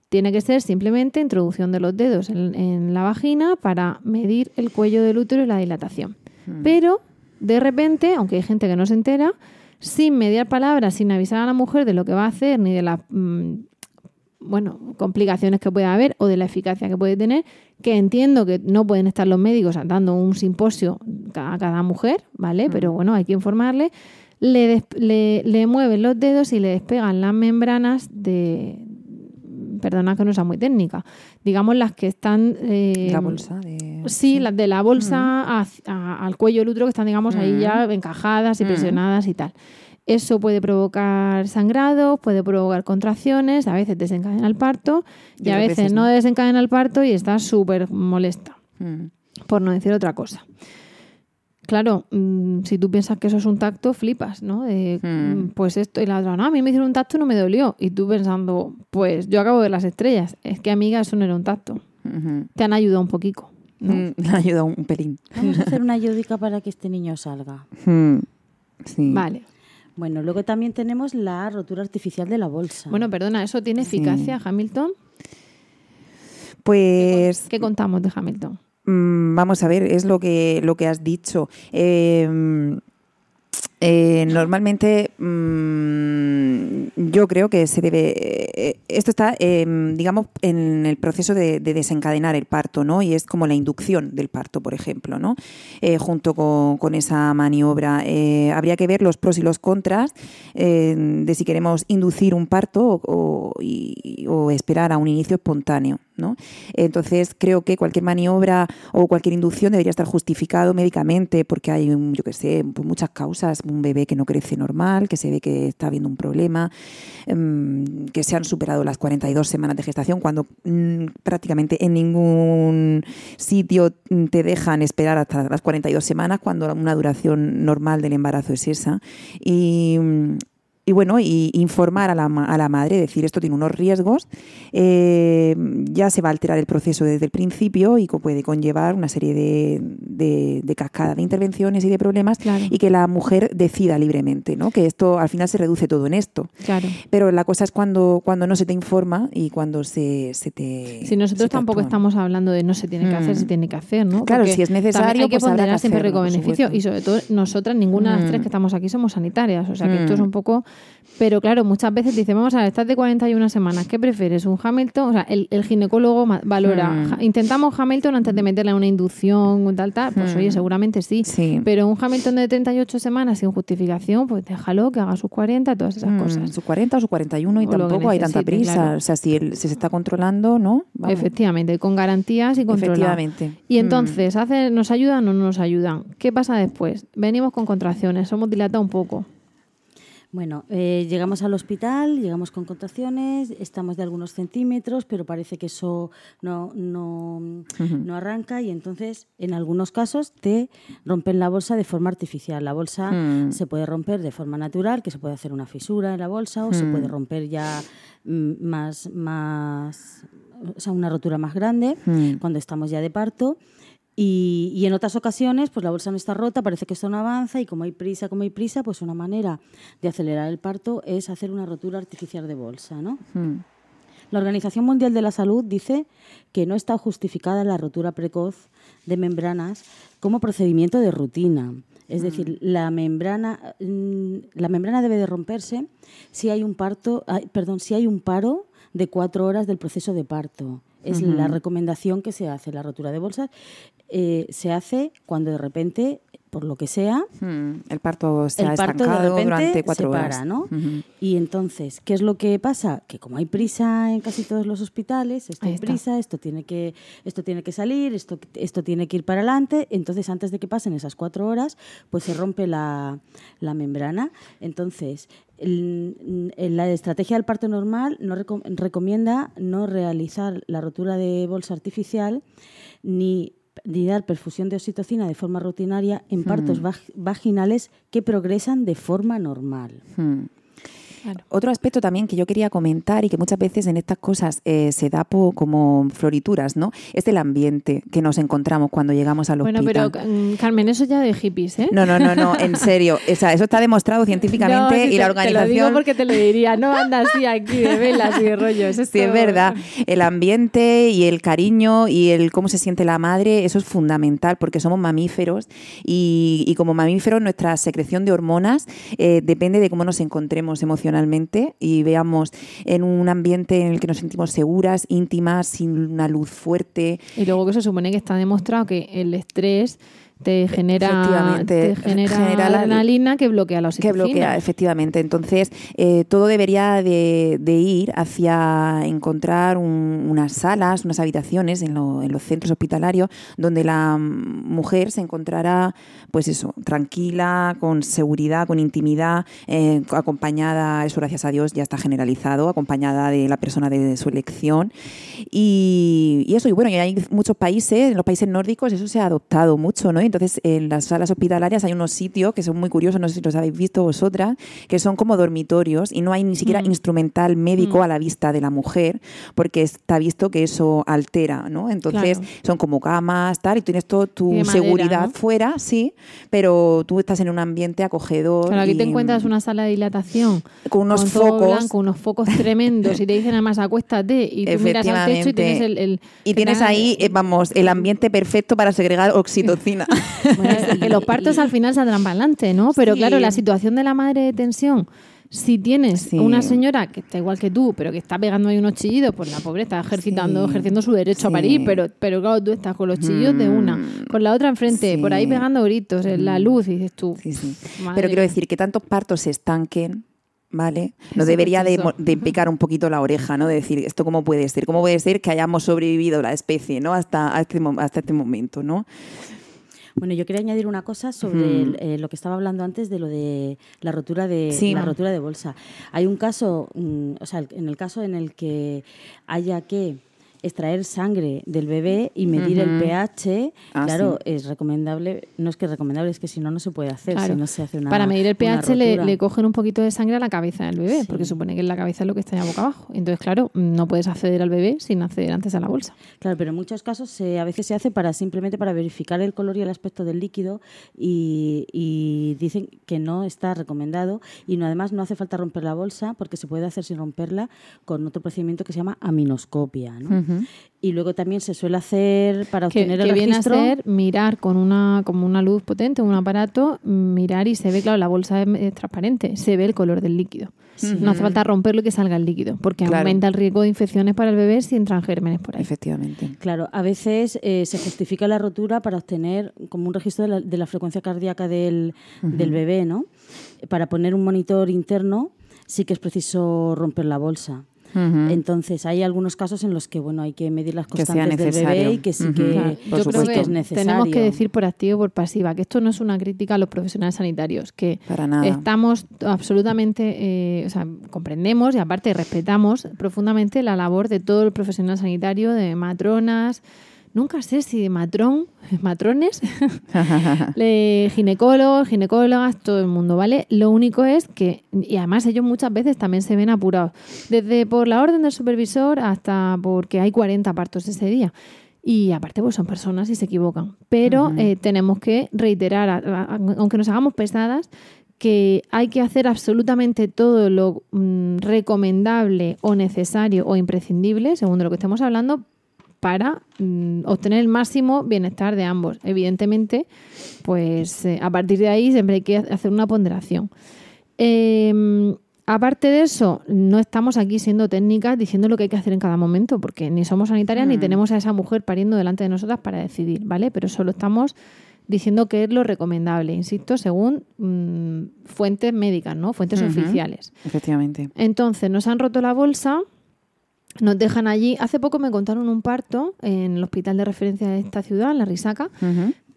Tiene que ser simplemente introducción de los dedos en, en la vagina para medir el cuello del útero y la dilatación. Pero, de repente, aunque hay gente que no se entera, sin mediar palabras, sin avisar a la mujer de lo que va a hacer ni de las mm, bueno, complicaciones que puede haber o de la eficacia que puede tener, que entiendo que no pueden estar los médicos dando un simposio a cada mujer, ¿vale? Pero bueno, hay que informarle. le, le, le mueven los dedos y le despegan las membranas de, perdona que no sea muy técnica, digamos las que están... eh, La bolsa de... Sí, las de la bolsa a- al cuello del útero que están, digamos, ahí ya encajadas y Mm. presionadas y tal. Eso puede provocar sangrado, puede provocar contracciones, a veces desencadena el parto y, Y a veces, veces no no. desencadena el parto y está súper molesta, Mm. por no decir otra cosa. Claro, mm, si tú piensas que eso es un tacto, flipas, ¿no? De, Mm. Pues esto y la otra, no, a mí me hicieron un tacto y no me dolió. Y tú pensando, pues yo acabo de ver las estrellas. Es que, amiga, eso no era un tacto. Te han ayudado un poquito. ¿no? Mm, Le ayuda un pelín. Vamos a hacer una ayudica para que este niño salga. Mm. Sí. Vale. Bueno, luego también tenemos la rotura artificial de la bolsa. Bueno, perdona, ¿eso tiene Sí. eficacia, Hamilton? Pues ¿Qué contamos de Hamilton? Mm, vamos a ver, es lo que, lo que has dicho. Eh, eh, normalmente mm, yo creo que se debe. eh, esto está, eh, digamos, en el proceso de, de desencadenar el parto, ¿no? Y es como la inducción del parto, por ejemplo, ¿no? Eh, junto con, esa maniobra. Eh, habría que ver los pros y los contras eh, de si queremos inducir un parto o- y- o esperar a un inicio espontáneo, Entonces creo que cualquier maniobra o cualquier inducción debería estar justificado médicamente porque hay, un, yo qué sé, pues muchas causas, un bebé que no crece normal, que se ve que está habiendo un problema, em, que se han superado las 42 semanas de gestación cuando mm, prácticamente en ningún sitio te dejan esperar hasta las 42 semanas cuando una duración normal del embarazo es esa. Y, y bueno, y informar a la, a la madre, decir esto tiene unos riesgos, eh, ya se va a alterar el proceso desde el principio y puede conllevar una serie de, de, de cascada de intervenciones y de problemas Claro. y que la mujer decida libremente, ¿no? Que esto al final se reduce todo en esto. Claro. Pero la cosa es cuando, cuando no se te informa y cuando se, se te... Si nosotros te tampoco estamos hablando de no se tiene que hacer, Mm. se tiene que hacer, ¿no? Claro, Porque si es necesario, hay que pues ponderar siempre riesgo-beneficio supuesto. y sobre todo nosotras, ninguna de las Mm. tres que estamos aquí somos sanitarias, o sea que esto es Mm. un poco... Pero claro, muchas veces dicen, vamos a ver, estás de 41 semanas, ¿qué prefieres? ¿Un Hamilton? O sea, el, el ginecólogo valora, Mm. ja- intentamos Hamilton antes de meterle una inducción o tal, tal, pues Mm. oye, seguramente sí. Sí. Pero un Hamilton de 38 semanas sin justificación, pues déjalo que haga sus 40, todas esas Mm, cosas. Su 40 o su 41 y O tampoco hay tanta prisa. claro. O sea, si, el- si se está controlando, ¿no? Vamos. Efectivamente, con garantías y controlado. Efectivamente. Y entonces, ¿hace, ¿nos ayudan o no nos ayudan? ¿Qué pasa después? Venimos con contracciones, somos dilatados un poco. Bueno, eh, llegamos al hospital, llegamos con contracciones, estamos de algunos centímetros, pero parece que eso no, no, no arranca y entonces en algunos casos te rompen la bolsa de forma artificial. La bolsa Mm. se puede romper de forma natural, que se puede hacer una fisura en la bolsa o se puede romper ya mm, más, más, o sea, una rotura más grande Mm. cuando estamos ya de parto. Y, y en otras ocasiones, pues la bolsa no está rota, parece que esto no avanza y como hay prisa, como hay prisa, pues una manera de acelerar el parto es hacer una rotura artificial de bolsa, ¿no? Mm. La Organización Mundial de la Salud dice que no está justificada la rotura precoz de membranas como procedimiento de rutina. Es decir, la membrana, mm, la membrana debe de romperse si hay un parto, perdón, si hay un paro de cuatro horas del proceso de parto. Es la recomendación que se hace. La rotura de bolsas eh, se hace cuando de repente, por lo que sea, Mm. El parto se ha de estancado repente durante cuatro se horas. para, ¿no? Y entonces, ¿qué es lo que pasa? Que como hay prisa en casi todos los hospitales, esto hay prisa, esto tiene que, esto tiene que salir, esto, esto tiene que ir para adelante. Entonces, antes de que pasen esas cuatro horas, pues se rompe la, la membrana. Entonces, el- el- la estrategia del parto normal no reco- recomienda no realizar la rotura de bolsa artificial ni ni dar perfusión de oxitocina de forma rutinaria en partos vag- vaginales que progresan de forma normal. Mm. Otro aspecto también que yo quería comentar y que muchas veces en estas cosas eh, se da po- como florituras, ¿no? Es el ambiente que nos encontramos cuando llegamos al Bueno, hospital. pero mm, Carmen, eso ya de hippies, ¿eh? No, no, no, no, en serio. O sea, eso está demostrado científicamente No, y la organización... Te lo digo porque te lo diría. No anda así aquí de velas y de rollos. Sí, es verdad. El ambiente y el cariño y el cómo se siente la madre, eso es fundamental porque somos mamíferos y, y como mamíferos nuestra secreción de hormonas eh, depende de cómo nos encontremos emocionalmente y veamos en un ambiente en el que nos sentimos seguras, íntimas, sin una luz fuerte. Y luego que se supone que está demostrado que el estrés te genera, te genera, adrenalina que bloquea la oxitocina. Que bloquea, efectivamente. Entonces, eh, todo debería de, ir hacia encontrar unas salas, unas habitaciones en, los centros hospitalarios donde la mujer se encontrará, pues eso, tranquila, con seguridad, con intimidad, eh, acompañada, eso gracias a Dios ya está generalizado, acompañada de la persona de su elección. Y, y eso, y bueno, y hay muchos países, en los países nórdicos eso se ha adoptado mucho, ¿no? Entonces, en las salas hospitalarias hay unos sitios que son muy curiosos, no sé si los habéis visto vosotras, que son como dormitorios y no hay ni siquiera mm. instrumental médico mm. a la vista de la mujer, porque está visto que eso altera, ¿no? Entonces, son como camas, tal, y tienes toda tu seguridad fuera, sí, pero tú estás en un ambiente acogedor. Claro, aquí te encuentras una sala de dilatación con unos focos. con unos focos tremendos, y te dicen además acuéstate, y tú miras al techo y tienes el. y tienes ahí, eh, vamos, el ambiente perfecto para segregar oxitocina. que los partos al final saldrán para adelante, ¿no? Pero claro, la situación de la madre de tensión si tienes una señora que está igual que tú, pero que está pegando ahí unos chillidos, pues la pobre está ejercitando, ejerciendo su derecho a parir, pero, pero claro, tú estás con los chillidos de una, mm. con la otra enfrente, por ahí pegando gritos, en la mm. luz, y dices tú. Pero quiero decir que tantos partos se estanquen ¿vale? No debería de, de, picar un poquito la oreja, ¿no? De decir, ¿esto cómo puede ser? ¿Cómo puede ser que hayamos sobrevivido la especie, ¿no? Hasta, este, hasta este momento, ¿no? Bueno, yo quería añadir una cosa sobre eh, lo que estaba hablando antes de lo de la rotura de la rotura de bolsa. Hay un caso, mm, o sea, en el caso en el que haya que extraer sangre del bebé y medir el pH, ah, claro, es recomendable, no es que es recomendable, es que si no, no se puede hacer, si no se hace una Para medir el pH le, cogen un poquito de sangre a la cabeza del bebé, porque supone que en la cabeza es lo que está ya boca abajo. Entonces, claro, no puedes acceder al bebé sin acceder antes a la bolsa. Claro, pero en muchos casos se, a veces se hace para simplemente para verificar el color y el aspecto del líquido y, dicen que no está recomendado y no, además no hace falta romper la bolsa porque se puede hacer sin romperla con otro procedimiento que se llama aminoscopia. ¿no? Y luego también se suele hacer para obtener el que registro. viene a ser mirar con una, como una luz potente, un aparato, mirar y se ve, claro, la bolsa es, transparente, se ve el color del líquido. No hace falta romperlo y que salga el líquido, porque aumenta el riesgo de infecciones para el bebé si entran gérmenes por ahí. Efectivamente. Claro, a veces eh, se justifica la rotura para obtener como un registro de la, frecuencia cardíaca del, del bebé, ¿no? Para poner un monitor interno sí que es preciso romper la bolsa. Entonces, hay algunos casos en los que bueno hay que medir las constantes del bebé y que sí que, Yo creo que es necesario. Tenemos que decir por activo o por pasiva que esto no es una crítica a los profesionales sanitarios, que estamos absolutamente, eh, o sea, comprendemos y aparte respetamos profundamente la labor de todo el profesional sanitario, de matronas, nunca sé si matrón, matrones, ginecólogos, ginecólogas, todo el mundo, ¿vale? Lo único es que, y además ellos muchas veces también se ven apurados, desde por la orden del supervisor hasta porque hay 40 partos ese día. Y aparte, pues son personas y se equivocan. Pero eh, tenemos que reiterar, aunque nos hagamos pesadas, que hay que hacer absolutamente todo lo mm, recomendable o necesario o imprescindible, según de lo que estemos hablando, para mm, obtener el máximo bienestar de ambos. Evidentemente, pues eh, a partir de ahí siempre hay que hacer una ponderación. Em, aparte de eso, no estamos aquí siendo técnicas diciendo lo que hay que hacer en cada momento, porque ni somos sanitarias ni mm. tenemos a esa mujer pariendo delante de nosotras para decidir, ¿vale? Pero solo estamos diciendo que es lo recomendable, insisto, según mm, fuentes médicas, ¿no? Fuentes oficiales. Efectivamente. Entonces, nos han roto la bolsa, nos dejan allí. Hace poco me contaron un parto en el hospital de referencia de esta ciudad, en la Risaca,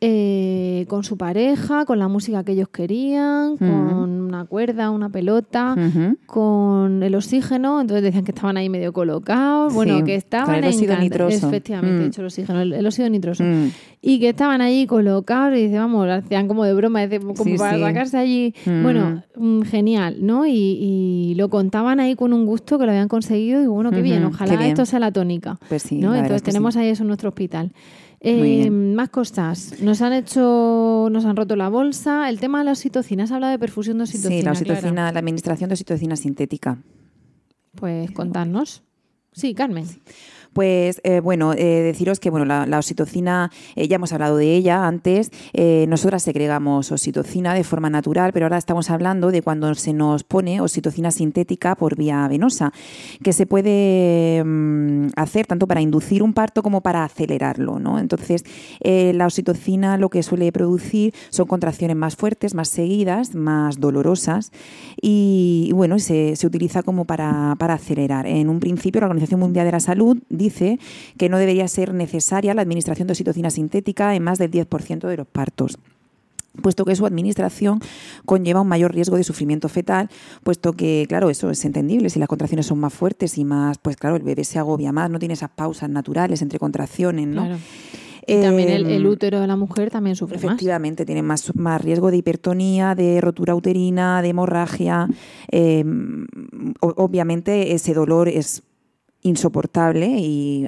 eh, con su pareja, con la música que ellos querían, con una cuerda, una pelota, con el oxígeno. Entonces decían que estaban ahí medio colocados, bueno, que estaban el óxido nitroso. Efectivamente, mm. dicho el oxígeno, el, óxido nitroso. Mm. Y que estaban ahí colocados y dice, vamos, hacían como de broma, como para sacarse allí. Mm. Bueno, genial, ¿no? Y, lo contaban ahí con un gusto que lo habían conseguido y bueno, qué bien, ojalá esto sea la tónica. Pues sí, ¿no? Entonces tenemos ahí eso en nuestro hospital. Eh, más cosas. Nos han hecho, nos han roto la bolsa. El tema de la oxitocina. ¿Has hablado de perfusión de oxitocina? Sí, la oxitocina, la administración de oxitocina sintética. Pues contadnos. Sí, Carmen. Pues eh, bueno, eh, deciros que bueno, la, oxitocina, eh, ya hemos hablado de ella antes, nosotras segregamos oxitocina de forma natural, pero ahora estamos hablando de cuando se nos pone oxitocina sintética por vía venosa, que se puede mm, hacer tanto para inducir un parto como para acelerarlo. ¿no? Entonces, la oxitocina lo que suele producir son contracciones más fuertes, más seguidas, más dolorosas y, bueno, se, se utiliza como para, para acelerar. En un principio, la Organización Mundial de la Salud dice que no debería ser necesaria la administración de oxitocina sintética en más del 10% de los partos puesto que su administración conlleva un mayor riesgo de sufrimiento fetal, puesto que, claro, eso es entendible, si las contracciones son más fuertes y más, pues claro, el bebé se agobia más, no tiene esas pausas naturales entre contracciones, ¿no? Y también el, em, útero de la mujer también sufre efectivamente, tiene más, más riesgo de hipertonía, de rotura uterina, de hemorragia. Em, obviamente ese dolor es insoportable y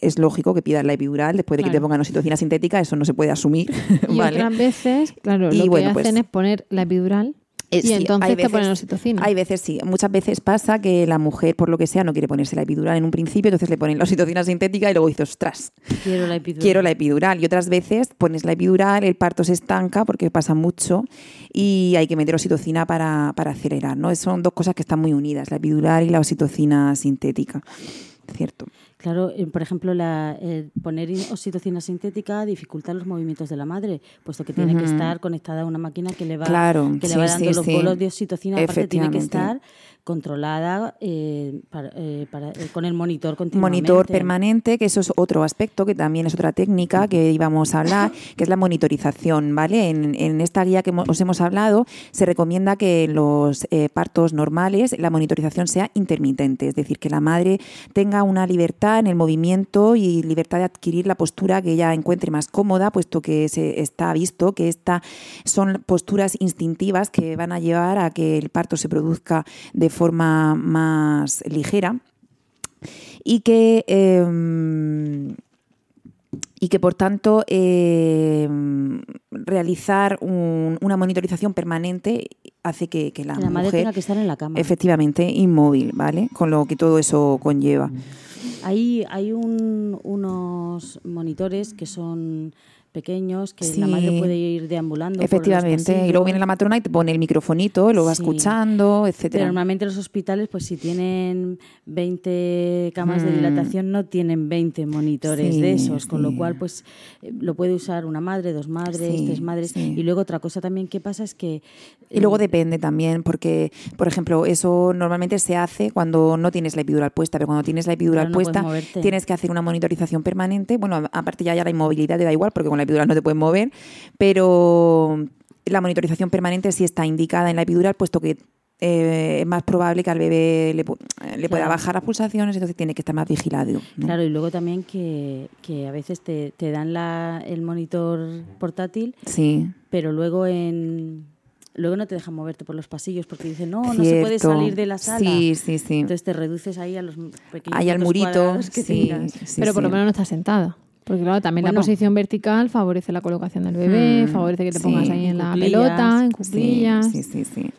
es lógico que pidas la epidural después de que te pongan oxitocina sintética, eso no se puede asumir. Y otras veces, claro, lo que pues hacen es poner la epidural eh, y entonces te ponen oxitocina. Hay veces sí. Muchas veces pasa que la mujer, por lo que sea, no quiere ponerse la epidural en un principio, entonces le ponen la oxitocina sintética y luego dices, ostras, quiero la epidural. Quiero la epidural. Y otras veces pones la epidural, el parto se estanca porque pasa mucho y hay que meter oxitocina para, para acelerar. ¿no? Son dos cosas que están muy unidas, la epidural y la oxitocina sintética. ¿Cierto? Claro, eh, por ejemplo, la, eh, poner oxitocina sintética dificulta los movimientos de la madre, puesto que tiene que estar conectada a una máquina que le va, que le va dando los bolos de oxitocina. Aparte, tiene que estar controlada eh, eh, eh, con el monitor continuamente. Monitor permanente, que eso es otro aspecto, que también es otra técnica que íbamos a hablar, que es la monitorización, ¿vale? En, en esta guía que os hemos hablado, se recomienda que los partos normales la monitorización sea intermitente, es decir, que la madre tenga una libertad en el movimiento y libertad de adquirir la postura que ella encuentre más cómoda, puesto que se está visto que estas son posturas instintivas que van a llevar a que el parto se produzca de forma más ligera y que, em, y que por tanto em, realizar una monitorización permanente hace que, la, la mujer tenga que estar en la cama. efectivamente inmóvil, ¿vale? Con lo que todo eso conlleva. Hay, hay unos monitores que son pequeños que la madre puede ir deambulando. Efectivamente, y luego viene la matrona y te pone el microfonito, lo va escuchando, etcétera. normalmente los hospitales, pues si tienen 20 camas de dilatación, no tienen 20 monitores de esos, con lo cual, pues eh, lo puede usar una madre, dos madres, tres madres. Y luego otra cosa también que pasa es que. Y luego eh, depende también, porque, por ejemplo, eso normalmente se hace cuando no tienes la epidural puesta, pero cuando tienes la epidural puesta, tienes que hacer una monitorización permanente. Bueno, aparte ya, ya la inmovilidad te da igual, porque con la epidural no te puedes mover, pero la monitorización permanente sí está indicada en la epidural, puesto que eh, es más probable que al bebé le, pueda bajar las pulsaciones, entonces tiene que estar más vigilado. Claro, y luego también que, a veces te, dan la, el monitor portátil, sí. pero luego en luego no te dejan moverte por los pasillos porque dicen, no, no se puede salir de la sala. Sí, sí, sí. Entonces te reduces ahí a los pequeños Ahí al murito, que sí, Pero por lo menos no estás sentada. Porque claro, también la posición vertical favorece la colocación del bebé, hmm, favorece que te pongas ahí en, la pelota, en cuclillas. sí, sí. sí.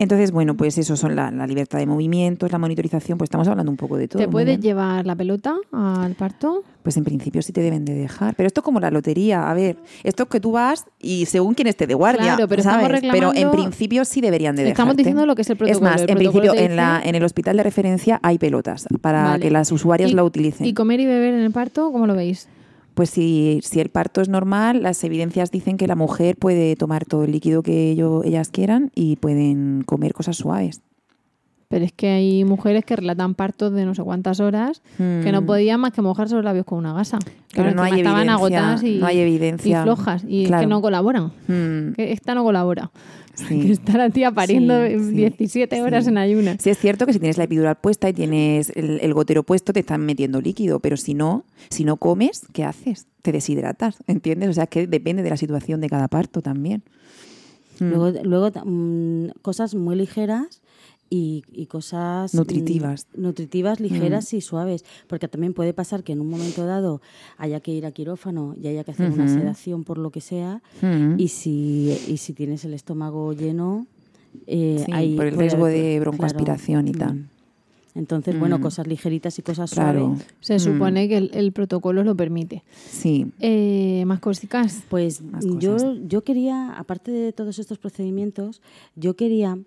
Entonces, bueno, pues eso son la, libertad de movimientos, la monitorización, pues estamos hablando un poco de todo. ¿Te puedes llevar la pelota al parto? Pues en principio sí te deben de dejar. Pero esto es como la lotería. A ver, esto es que tú vas y según quién esté de guardia, claro, pero ¿sabes? Pero en principio sí deberían de dejar. Estamos diciendo lo que es el protocolo. Es más, en principio en, la, en el hospital de referencia hay pelotas para que las usuarias la utilicen. ¿Y comer y beber en el parto, cómo lo veis? Pues si, si, el parto es normal, las evidencias dicen que la mujer puede tomar todo el líquido que ellas quieran y pueden comer cosas suaves. Pero es que hay mujeres que relatan partos de no sé cuántas horas que no hmm. podían más que mojarse los labios con una gasa. Pero no hay, estaban agotadas y, no hay evidencia. y flojas y que no colaboran. Hmm. Que esta no colabora. Sí. está la tía pariendo 17 horas en ayunas. Sí, es cierto que si tienes la epidural puesta y tienes el, gotero puesto, te están metiendo líquido, pero si no, si no comes, ¿qué haces? Te deshidratas, ¿entiendes? O sea, que depende de la situación de cada parto también. Luego, luego mm, cosas muy ligeras y, cosas nutritivas, nutritivas ligeras mm. y suaves, porque también puede pasar que en un momento dado haya que ir a quirófano y haya que hacer una sedación por lo que sea, y si y si tienes el estómago lleno, eh, por el riesgo de broncoaspiración y tal. Entonces, bueno, cosas ligeritas y cosas Claro. suaves. Se supone que el, el protocolo lo permite. Sí. Eh, más cositas. Pues Más yo, yo quería, aparte de todos estos procedimientos, yo quería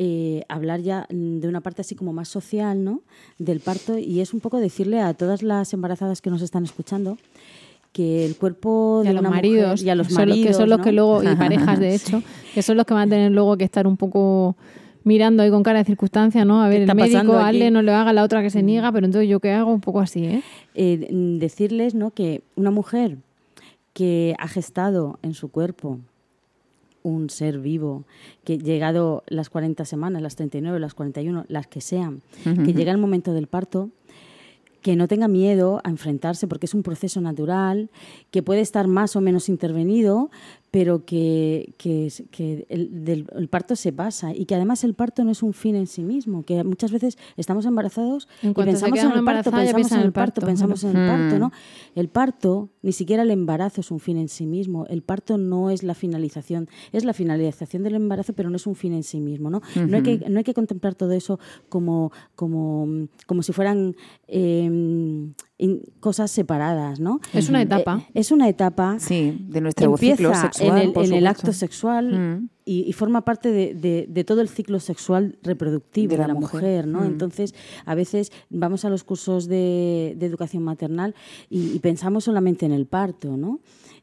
eh, hablar ya mm, de una parte así como más social, ¿no? Del parto y es un poco decirle a todas las embarazadas que nos están escuchando que el cuerpo Y de a los una maridos, mujer y a los son los maridos, que son los ¿no? que luego, y parejas de hecho, que son los que van a tener luego que estar un poco mirando ahí con cara de circunstancia, ¿no? A ver, el médico, hazle, no le haga, la otra que se niega, pero entonces yo qué hago un poco así, ¿eh? eh, mm, decirles ¿no? que una mujer que ha gestado en su cuerpo un ser vivo, que llegado las 40 semanas, las 39, las 41, las que sean, que llega el momento del parto, que no tenga miedo a enfrentarse porque es un proceso natural, que puede estar más o menos intervenido, pero que, que, el, del- el parto se pasa y que además el parto no es un fin en sí mismo, que muchas veces estamos embarazados En y pensamos en el parto, pensamos en el parto, pensamos en el parto, ¿no? El parto, ni siquiera el embarazo es un fin en sí mismo. El parto no es la finalización, es la finalización del embarazo, pero no es un fin en sí mismo, ¿no? no, hay que, no hay que contemplar todo eso como, como, como si fueran eh, in- cosas separadas, ¿no? Es una etapa. Eh, es una etapa. Sí, de nuestro Empieza ciclo sexual. en el, por en el supuesto. acto sexual Mm. y, y forma parte de, de- de todo el ciclo sexual reproductivo De de la mujer. mujer, ¿no? Mm. Entonces, a veces vamos a los cursos de, de educación maternal y, y pensamos solamente en el parto, ¿no?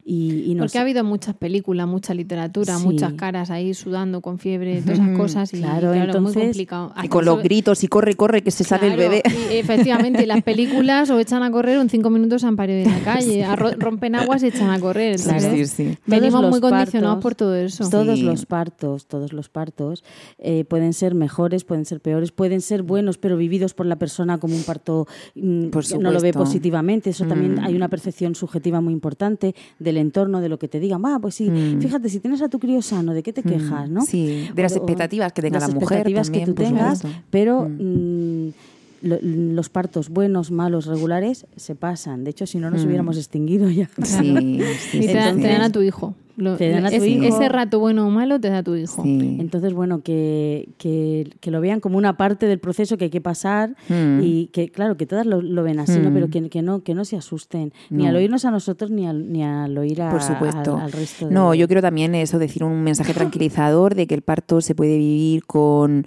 Y, y nos- Porque ha habido muchas películas, mucha literatura, Sí. muchas caras ahí sudando con fiebre, todas esas cosas. Y Claro, claro, es muy entonces- complicado. Y con los gritos y corre, corre, que se sale el bebé. y efectivamente, y las películas o echan a correr o en cinco minutos se han parido en la calle, rompen aguas y echan a correr. Claro. Entonces, Sí, sí. Venimos Todos muy los condicionados partos- por todo eso. Todos Sí. los partos, todos los partos eh, pueden ser mejores, pueden ser peores, pueden ser buenos, pero vividos por la persona como un parto mm, Por no lo ve positivamente. Eso también Mm. hay una percepción subjetiva muy importante del entorno, de lo que te digan. Ah, pues sí, Mm. fíjate, si tienes a tu crío sano, ¿de qué te quejas? ¿no? Sí, de las O- expectativas que tenga las la mujer expectativas también, que tú tengas, supuesto. pero mm, lo- los partos buenos, malos, regulares se pasan. De hecho, si no nos Mm. hubiéramos extinguido ya. Sí, sí, Y sí, te, dan, sí. te dan a tu hijo. Lo- Te dan a tu ese, hijo. ese rato bueno o malo te da a tu hijo. Sí. Entonces, bueno, que, que, que lo vean como una parte del proceso que hay que pasar Mm. y que, claro, que todas lo, lo ven así, ¿no? Mm. Pero que, que no que no se asusten, ni No. al oírnos a nosotros ni al, ni al oír a- Por supuesto. al, al resto. de- No, yo quiero también eso, decir un mensaje tranquilizador de que el parto se puede vivir con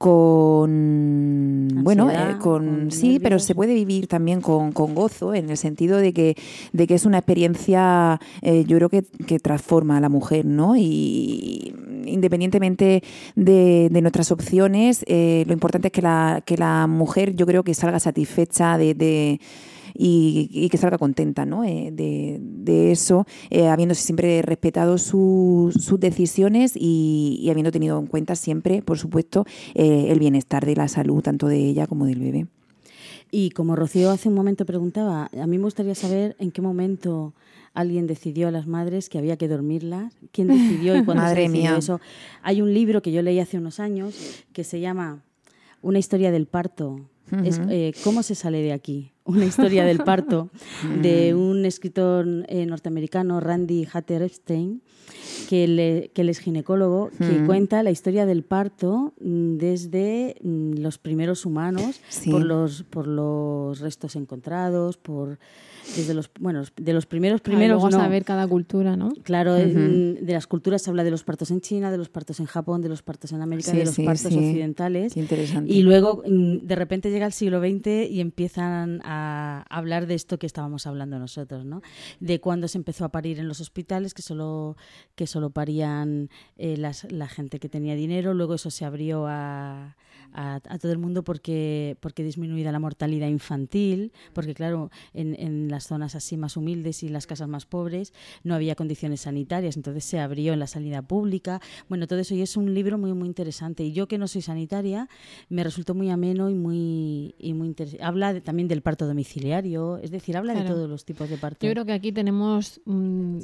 con bueno eh, con, con sí pero se puede vivir también con, con gozo en el sentido de que de que es una experiencia eh, yo creo que, que transforma a la mujer no y independientemente de, de nuestras opciones eh, lo importante es que la que la mujer yo creo que salga satisfecha de, de y, y que salga contenta ¿no? Eh, de, de eso, eh, habiéndose siempre respetado su- sus decisiones y, y habiendo tenido en cuenta siempre, por supuesto, eh, el bienestar de la salud tanto de ella como del bebé. Y como Rocío hace un momento preguntaba, a mí me gustaría saber en qué momento alguien decidió a las madres que había que dormirlas. ¿Quién decidió y cuándo Madre se decidió mía. eso? Hay un libro que yo leí hace unos años que se llama Una historia del parto. Es, eh, ¿Cómo se sale de aquí? Una historia del parto de un escritor eh, norteamericano, Randy Hatter Epstein, que, le- que él es ginecólogo, que cuenta la historia del parto mm, desde mm, los primeros humanos, Sí. por, los, por los restos encontrados, por desde los bueno de los primeros primeros luego no. saber cada cultura, ¿no? Claro, de las culturas se habla de los partos en China, de los partos en Japón, de los partos en América, Sí, de los sí, partos sí. occidentales. Qué interesante. Y luego, mm, de repente, llega el siglo XX y empiezan a hablar de esto que estábamos hablando nosotros, ¿no? De cuando se empezó a parir en los hospitales, que solo, que solo parían eh, las- la gente que tenía dinero. Luego eso se abrió a, a, a todo el mundo porque, porque disminuida la mortalidad infantil, porque claro, en, en las zonas así más humildes y las casas más pobres no había condiciones sanitarias, entonces se abrió en la sanidad pública. Bueno, todo eso y es un libro muy muy interesante. Y yo que no soy sanitaria, me resultó muy ameno y muy y muy interesante. Habla de- también del parto domiciliario, es decir, habla de todos los tipos de parto. Yo creo que aquí tenemos mm,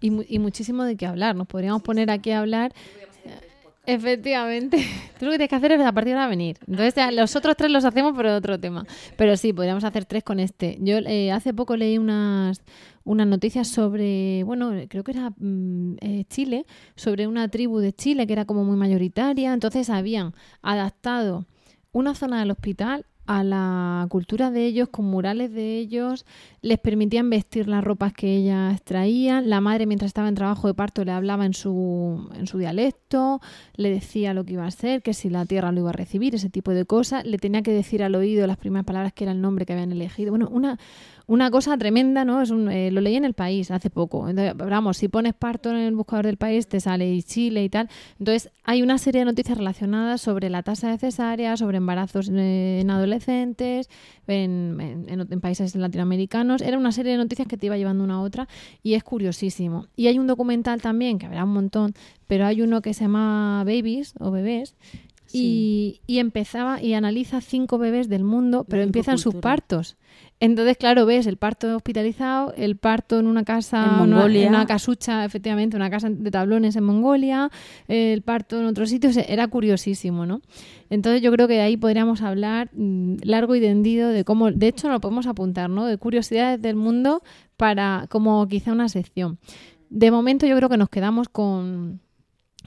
y, y muchísimo de qué hablar. Nos podríamos poner aquí a hablar. Efectivamente. Tú lo que tienes que hacer es a partir de ahora venir. Entonces, los otros tres los hacemos, pero otro tema. Pero sí, podríamos hacer tres con este. Yo eh, hace poco leí unas, unas noticias sobre, bueno, creo que era mm, eh, Chile, sobre una tribu de Chile que era como muy mayoritaria. Entonces, habían adaptado una zona del hospital a la cultura de ellos, con murales de ellos, les permitían vestir las ropas que ellas traían, la madre mientras estaba en trabajo de parto le hablaba en su, en su dialecto, le decía lo que iba a hacer, que si la tierra lo iba a recibir, ese tipo de cosas, le tenía que decir al oído las primeras palabras que era el nombre que habían elegido. Bueno, una, una cosa tremenda, ¿no? Es un, eh, lo leí en el país hace poco. vamos, si pones parto en el buscador del país, te sale Chile y tal. Entonces, hay una serie de noticias relacionadas sobre la tasa de cesárea, sobre embarazos en adolescentes, en, en, países latinoamericanos. Era una serie de noticias que te iba llevando una a otra y es curiosísimo. Y hay un documental también, que habrá un montón, pero hay uno que se llama Babies o Bebés, y, empezaba y analiza cinco bebés del mundo, pero empiezan sus partos. Entonces, claro, ves el parto hospitalizado, el parto en una casa, en Mongolia. Una, una, casucha, efectivamente, una casa de tablones en Mongolia, el parto en otros sitios, era curiosísimo, ¿no? Entonces yo creo que de ahí podríamos hablar mm, largo y tendido de cómo, de hecho lo podemos apuntar, ¿no? De curiosidades del mundo para como quizá una sección. De momento yo creo que nos quedamos con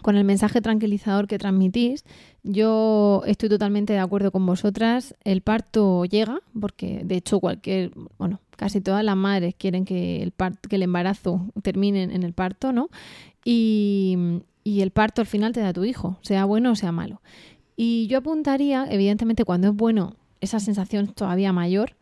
con el mensaje tranquilizador que transmitís. Yo estoy totalmente de acuerdo con vosotras. El parto llega, porque de hecho cualquier, bueno, casi todas las madres quieren que el, parto, que el embarazo termine en el parto, ¿no? Y, y el parto al final te da tu hijo, sea bueno o sea malo. Y yo apuntaría, evidentemente, cuando es bueno, esa sensación es todavía mayor,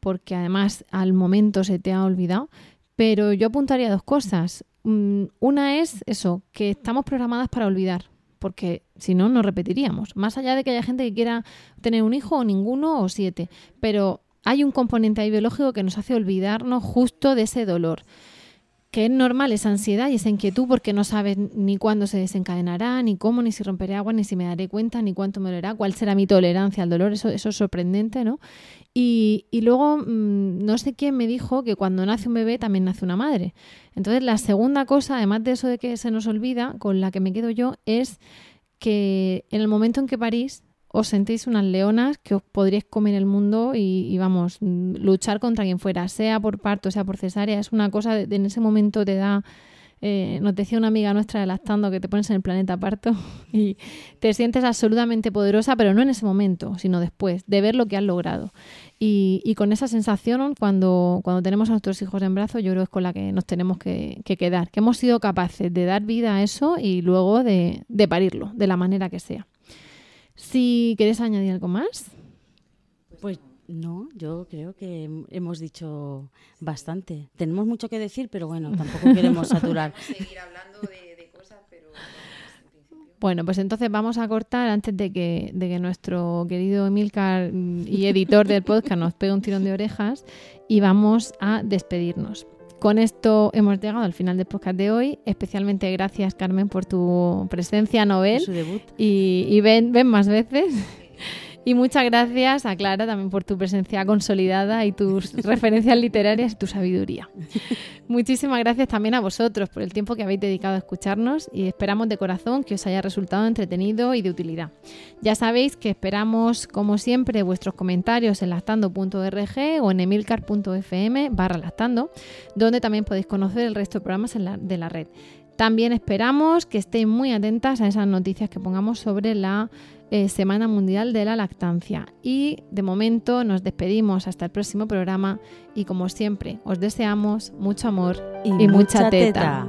porque además al momento se te ha olvidado. Pero yo apuntaría dos cosas. Mm, una es eso, que estamos programadas para olvidar, porque si no, no repetiríamos. Más allá de que haya gente que quiera tener un hijo o ninguno o siete, pero hay un componente ahí biológico que nos hace olvidarnos justo de ese dolor que es normal esa ansiedad y esa inquietud porque no sabes ni cuándo se desencadenará, ni cómo, ni si romperé agua, ni si me daré cuenta, ni cuánto me dolerá, cuál será mi tolerancia al dolor, eso, eso es sorprendente, ¿no? Y, y luego, mm, no sé quién me dijo que cuando nace un bebé también nace una madre. Entonces, la segunda cosa, además de eso de que se nos olvida, con la que me quedo yo, es que en el momento en que parís, os sentís unas leonas que os podríais comer el mundo y, vamos, luchar contra quien fuera, sea por parto, sea por cesárea, es una cosa, de, en ese momento te da... Eh, nos decía una amiga nuestra de lactando que te pones en el planeta parto y te sientes absolutamente poderosa, pero no en ese momento, sino después, de ver lo que has logrado. Y, con esa sensación, cuando, cuando tenemos a nuestros hijos en brazos, yo creo que es con la que nos tenemos que, quedar, que hemos sido capaces de dar vida a eso y luego de parirlo, de la manera que sea. Si quieres añadir algo más. No, yo creo que hemos dicho bastante. Tenemos mucho que decir, pero bueno, tampoco queremos saturar. Seguir hablando de, cosas, pero... Bueno, pues entonces vamos a cortar antes de que, de que nuestro querido Emilcar y editor del podcast nos pegue un tirón de orejas y vamos a despedirnos. Con esto hemos llegado al final del podcast de hoy. Especialmente gracias, Carmen, por tu presencia, Nobel. Y, y ven, ven más veces. Y muchas gracias a Clara también por tu presencia consolidada y tus referencias literarias y tu sabiduría. Muchísimas gracias también a vosotros por el tiempo que habéis dedicado a escucharnos y esperamos de corazón que os haya resultado entretenido y de utilidad. Ya sabéis que esperamos, como siempre, vuestros comentarios en lactando.org o en emilcar.fm barra lactando, donde también podéis conocer el resto de programas de la red. También esperamos que estéis muy atentas a esas noticias que pongamos sobre la eh, Semana Mundial de la Lactancia. Y de momento nos despedimos hasta el próximo programa y como siempre os deseamos mucho amor y, mucha, teta.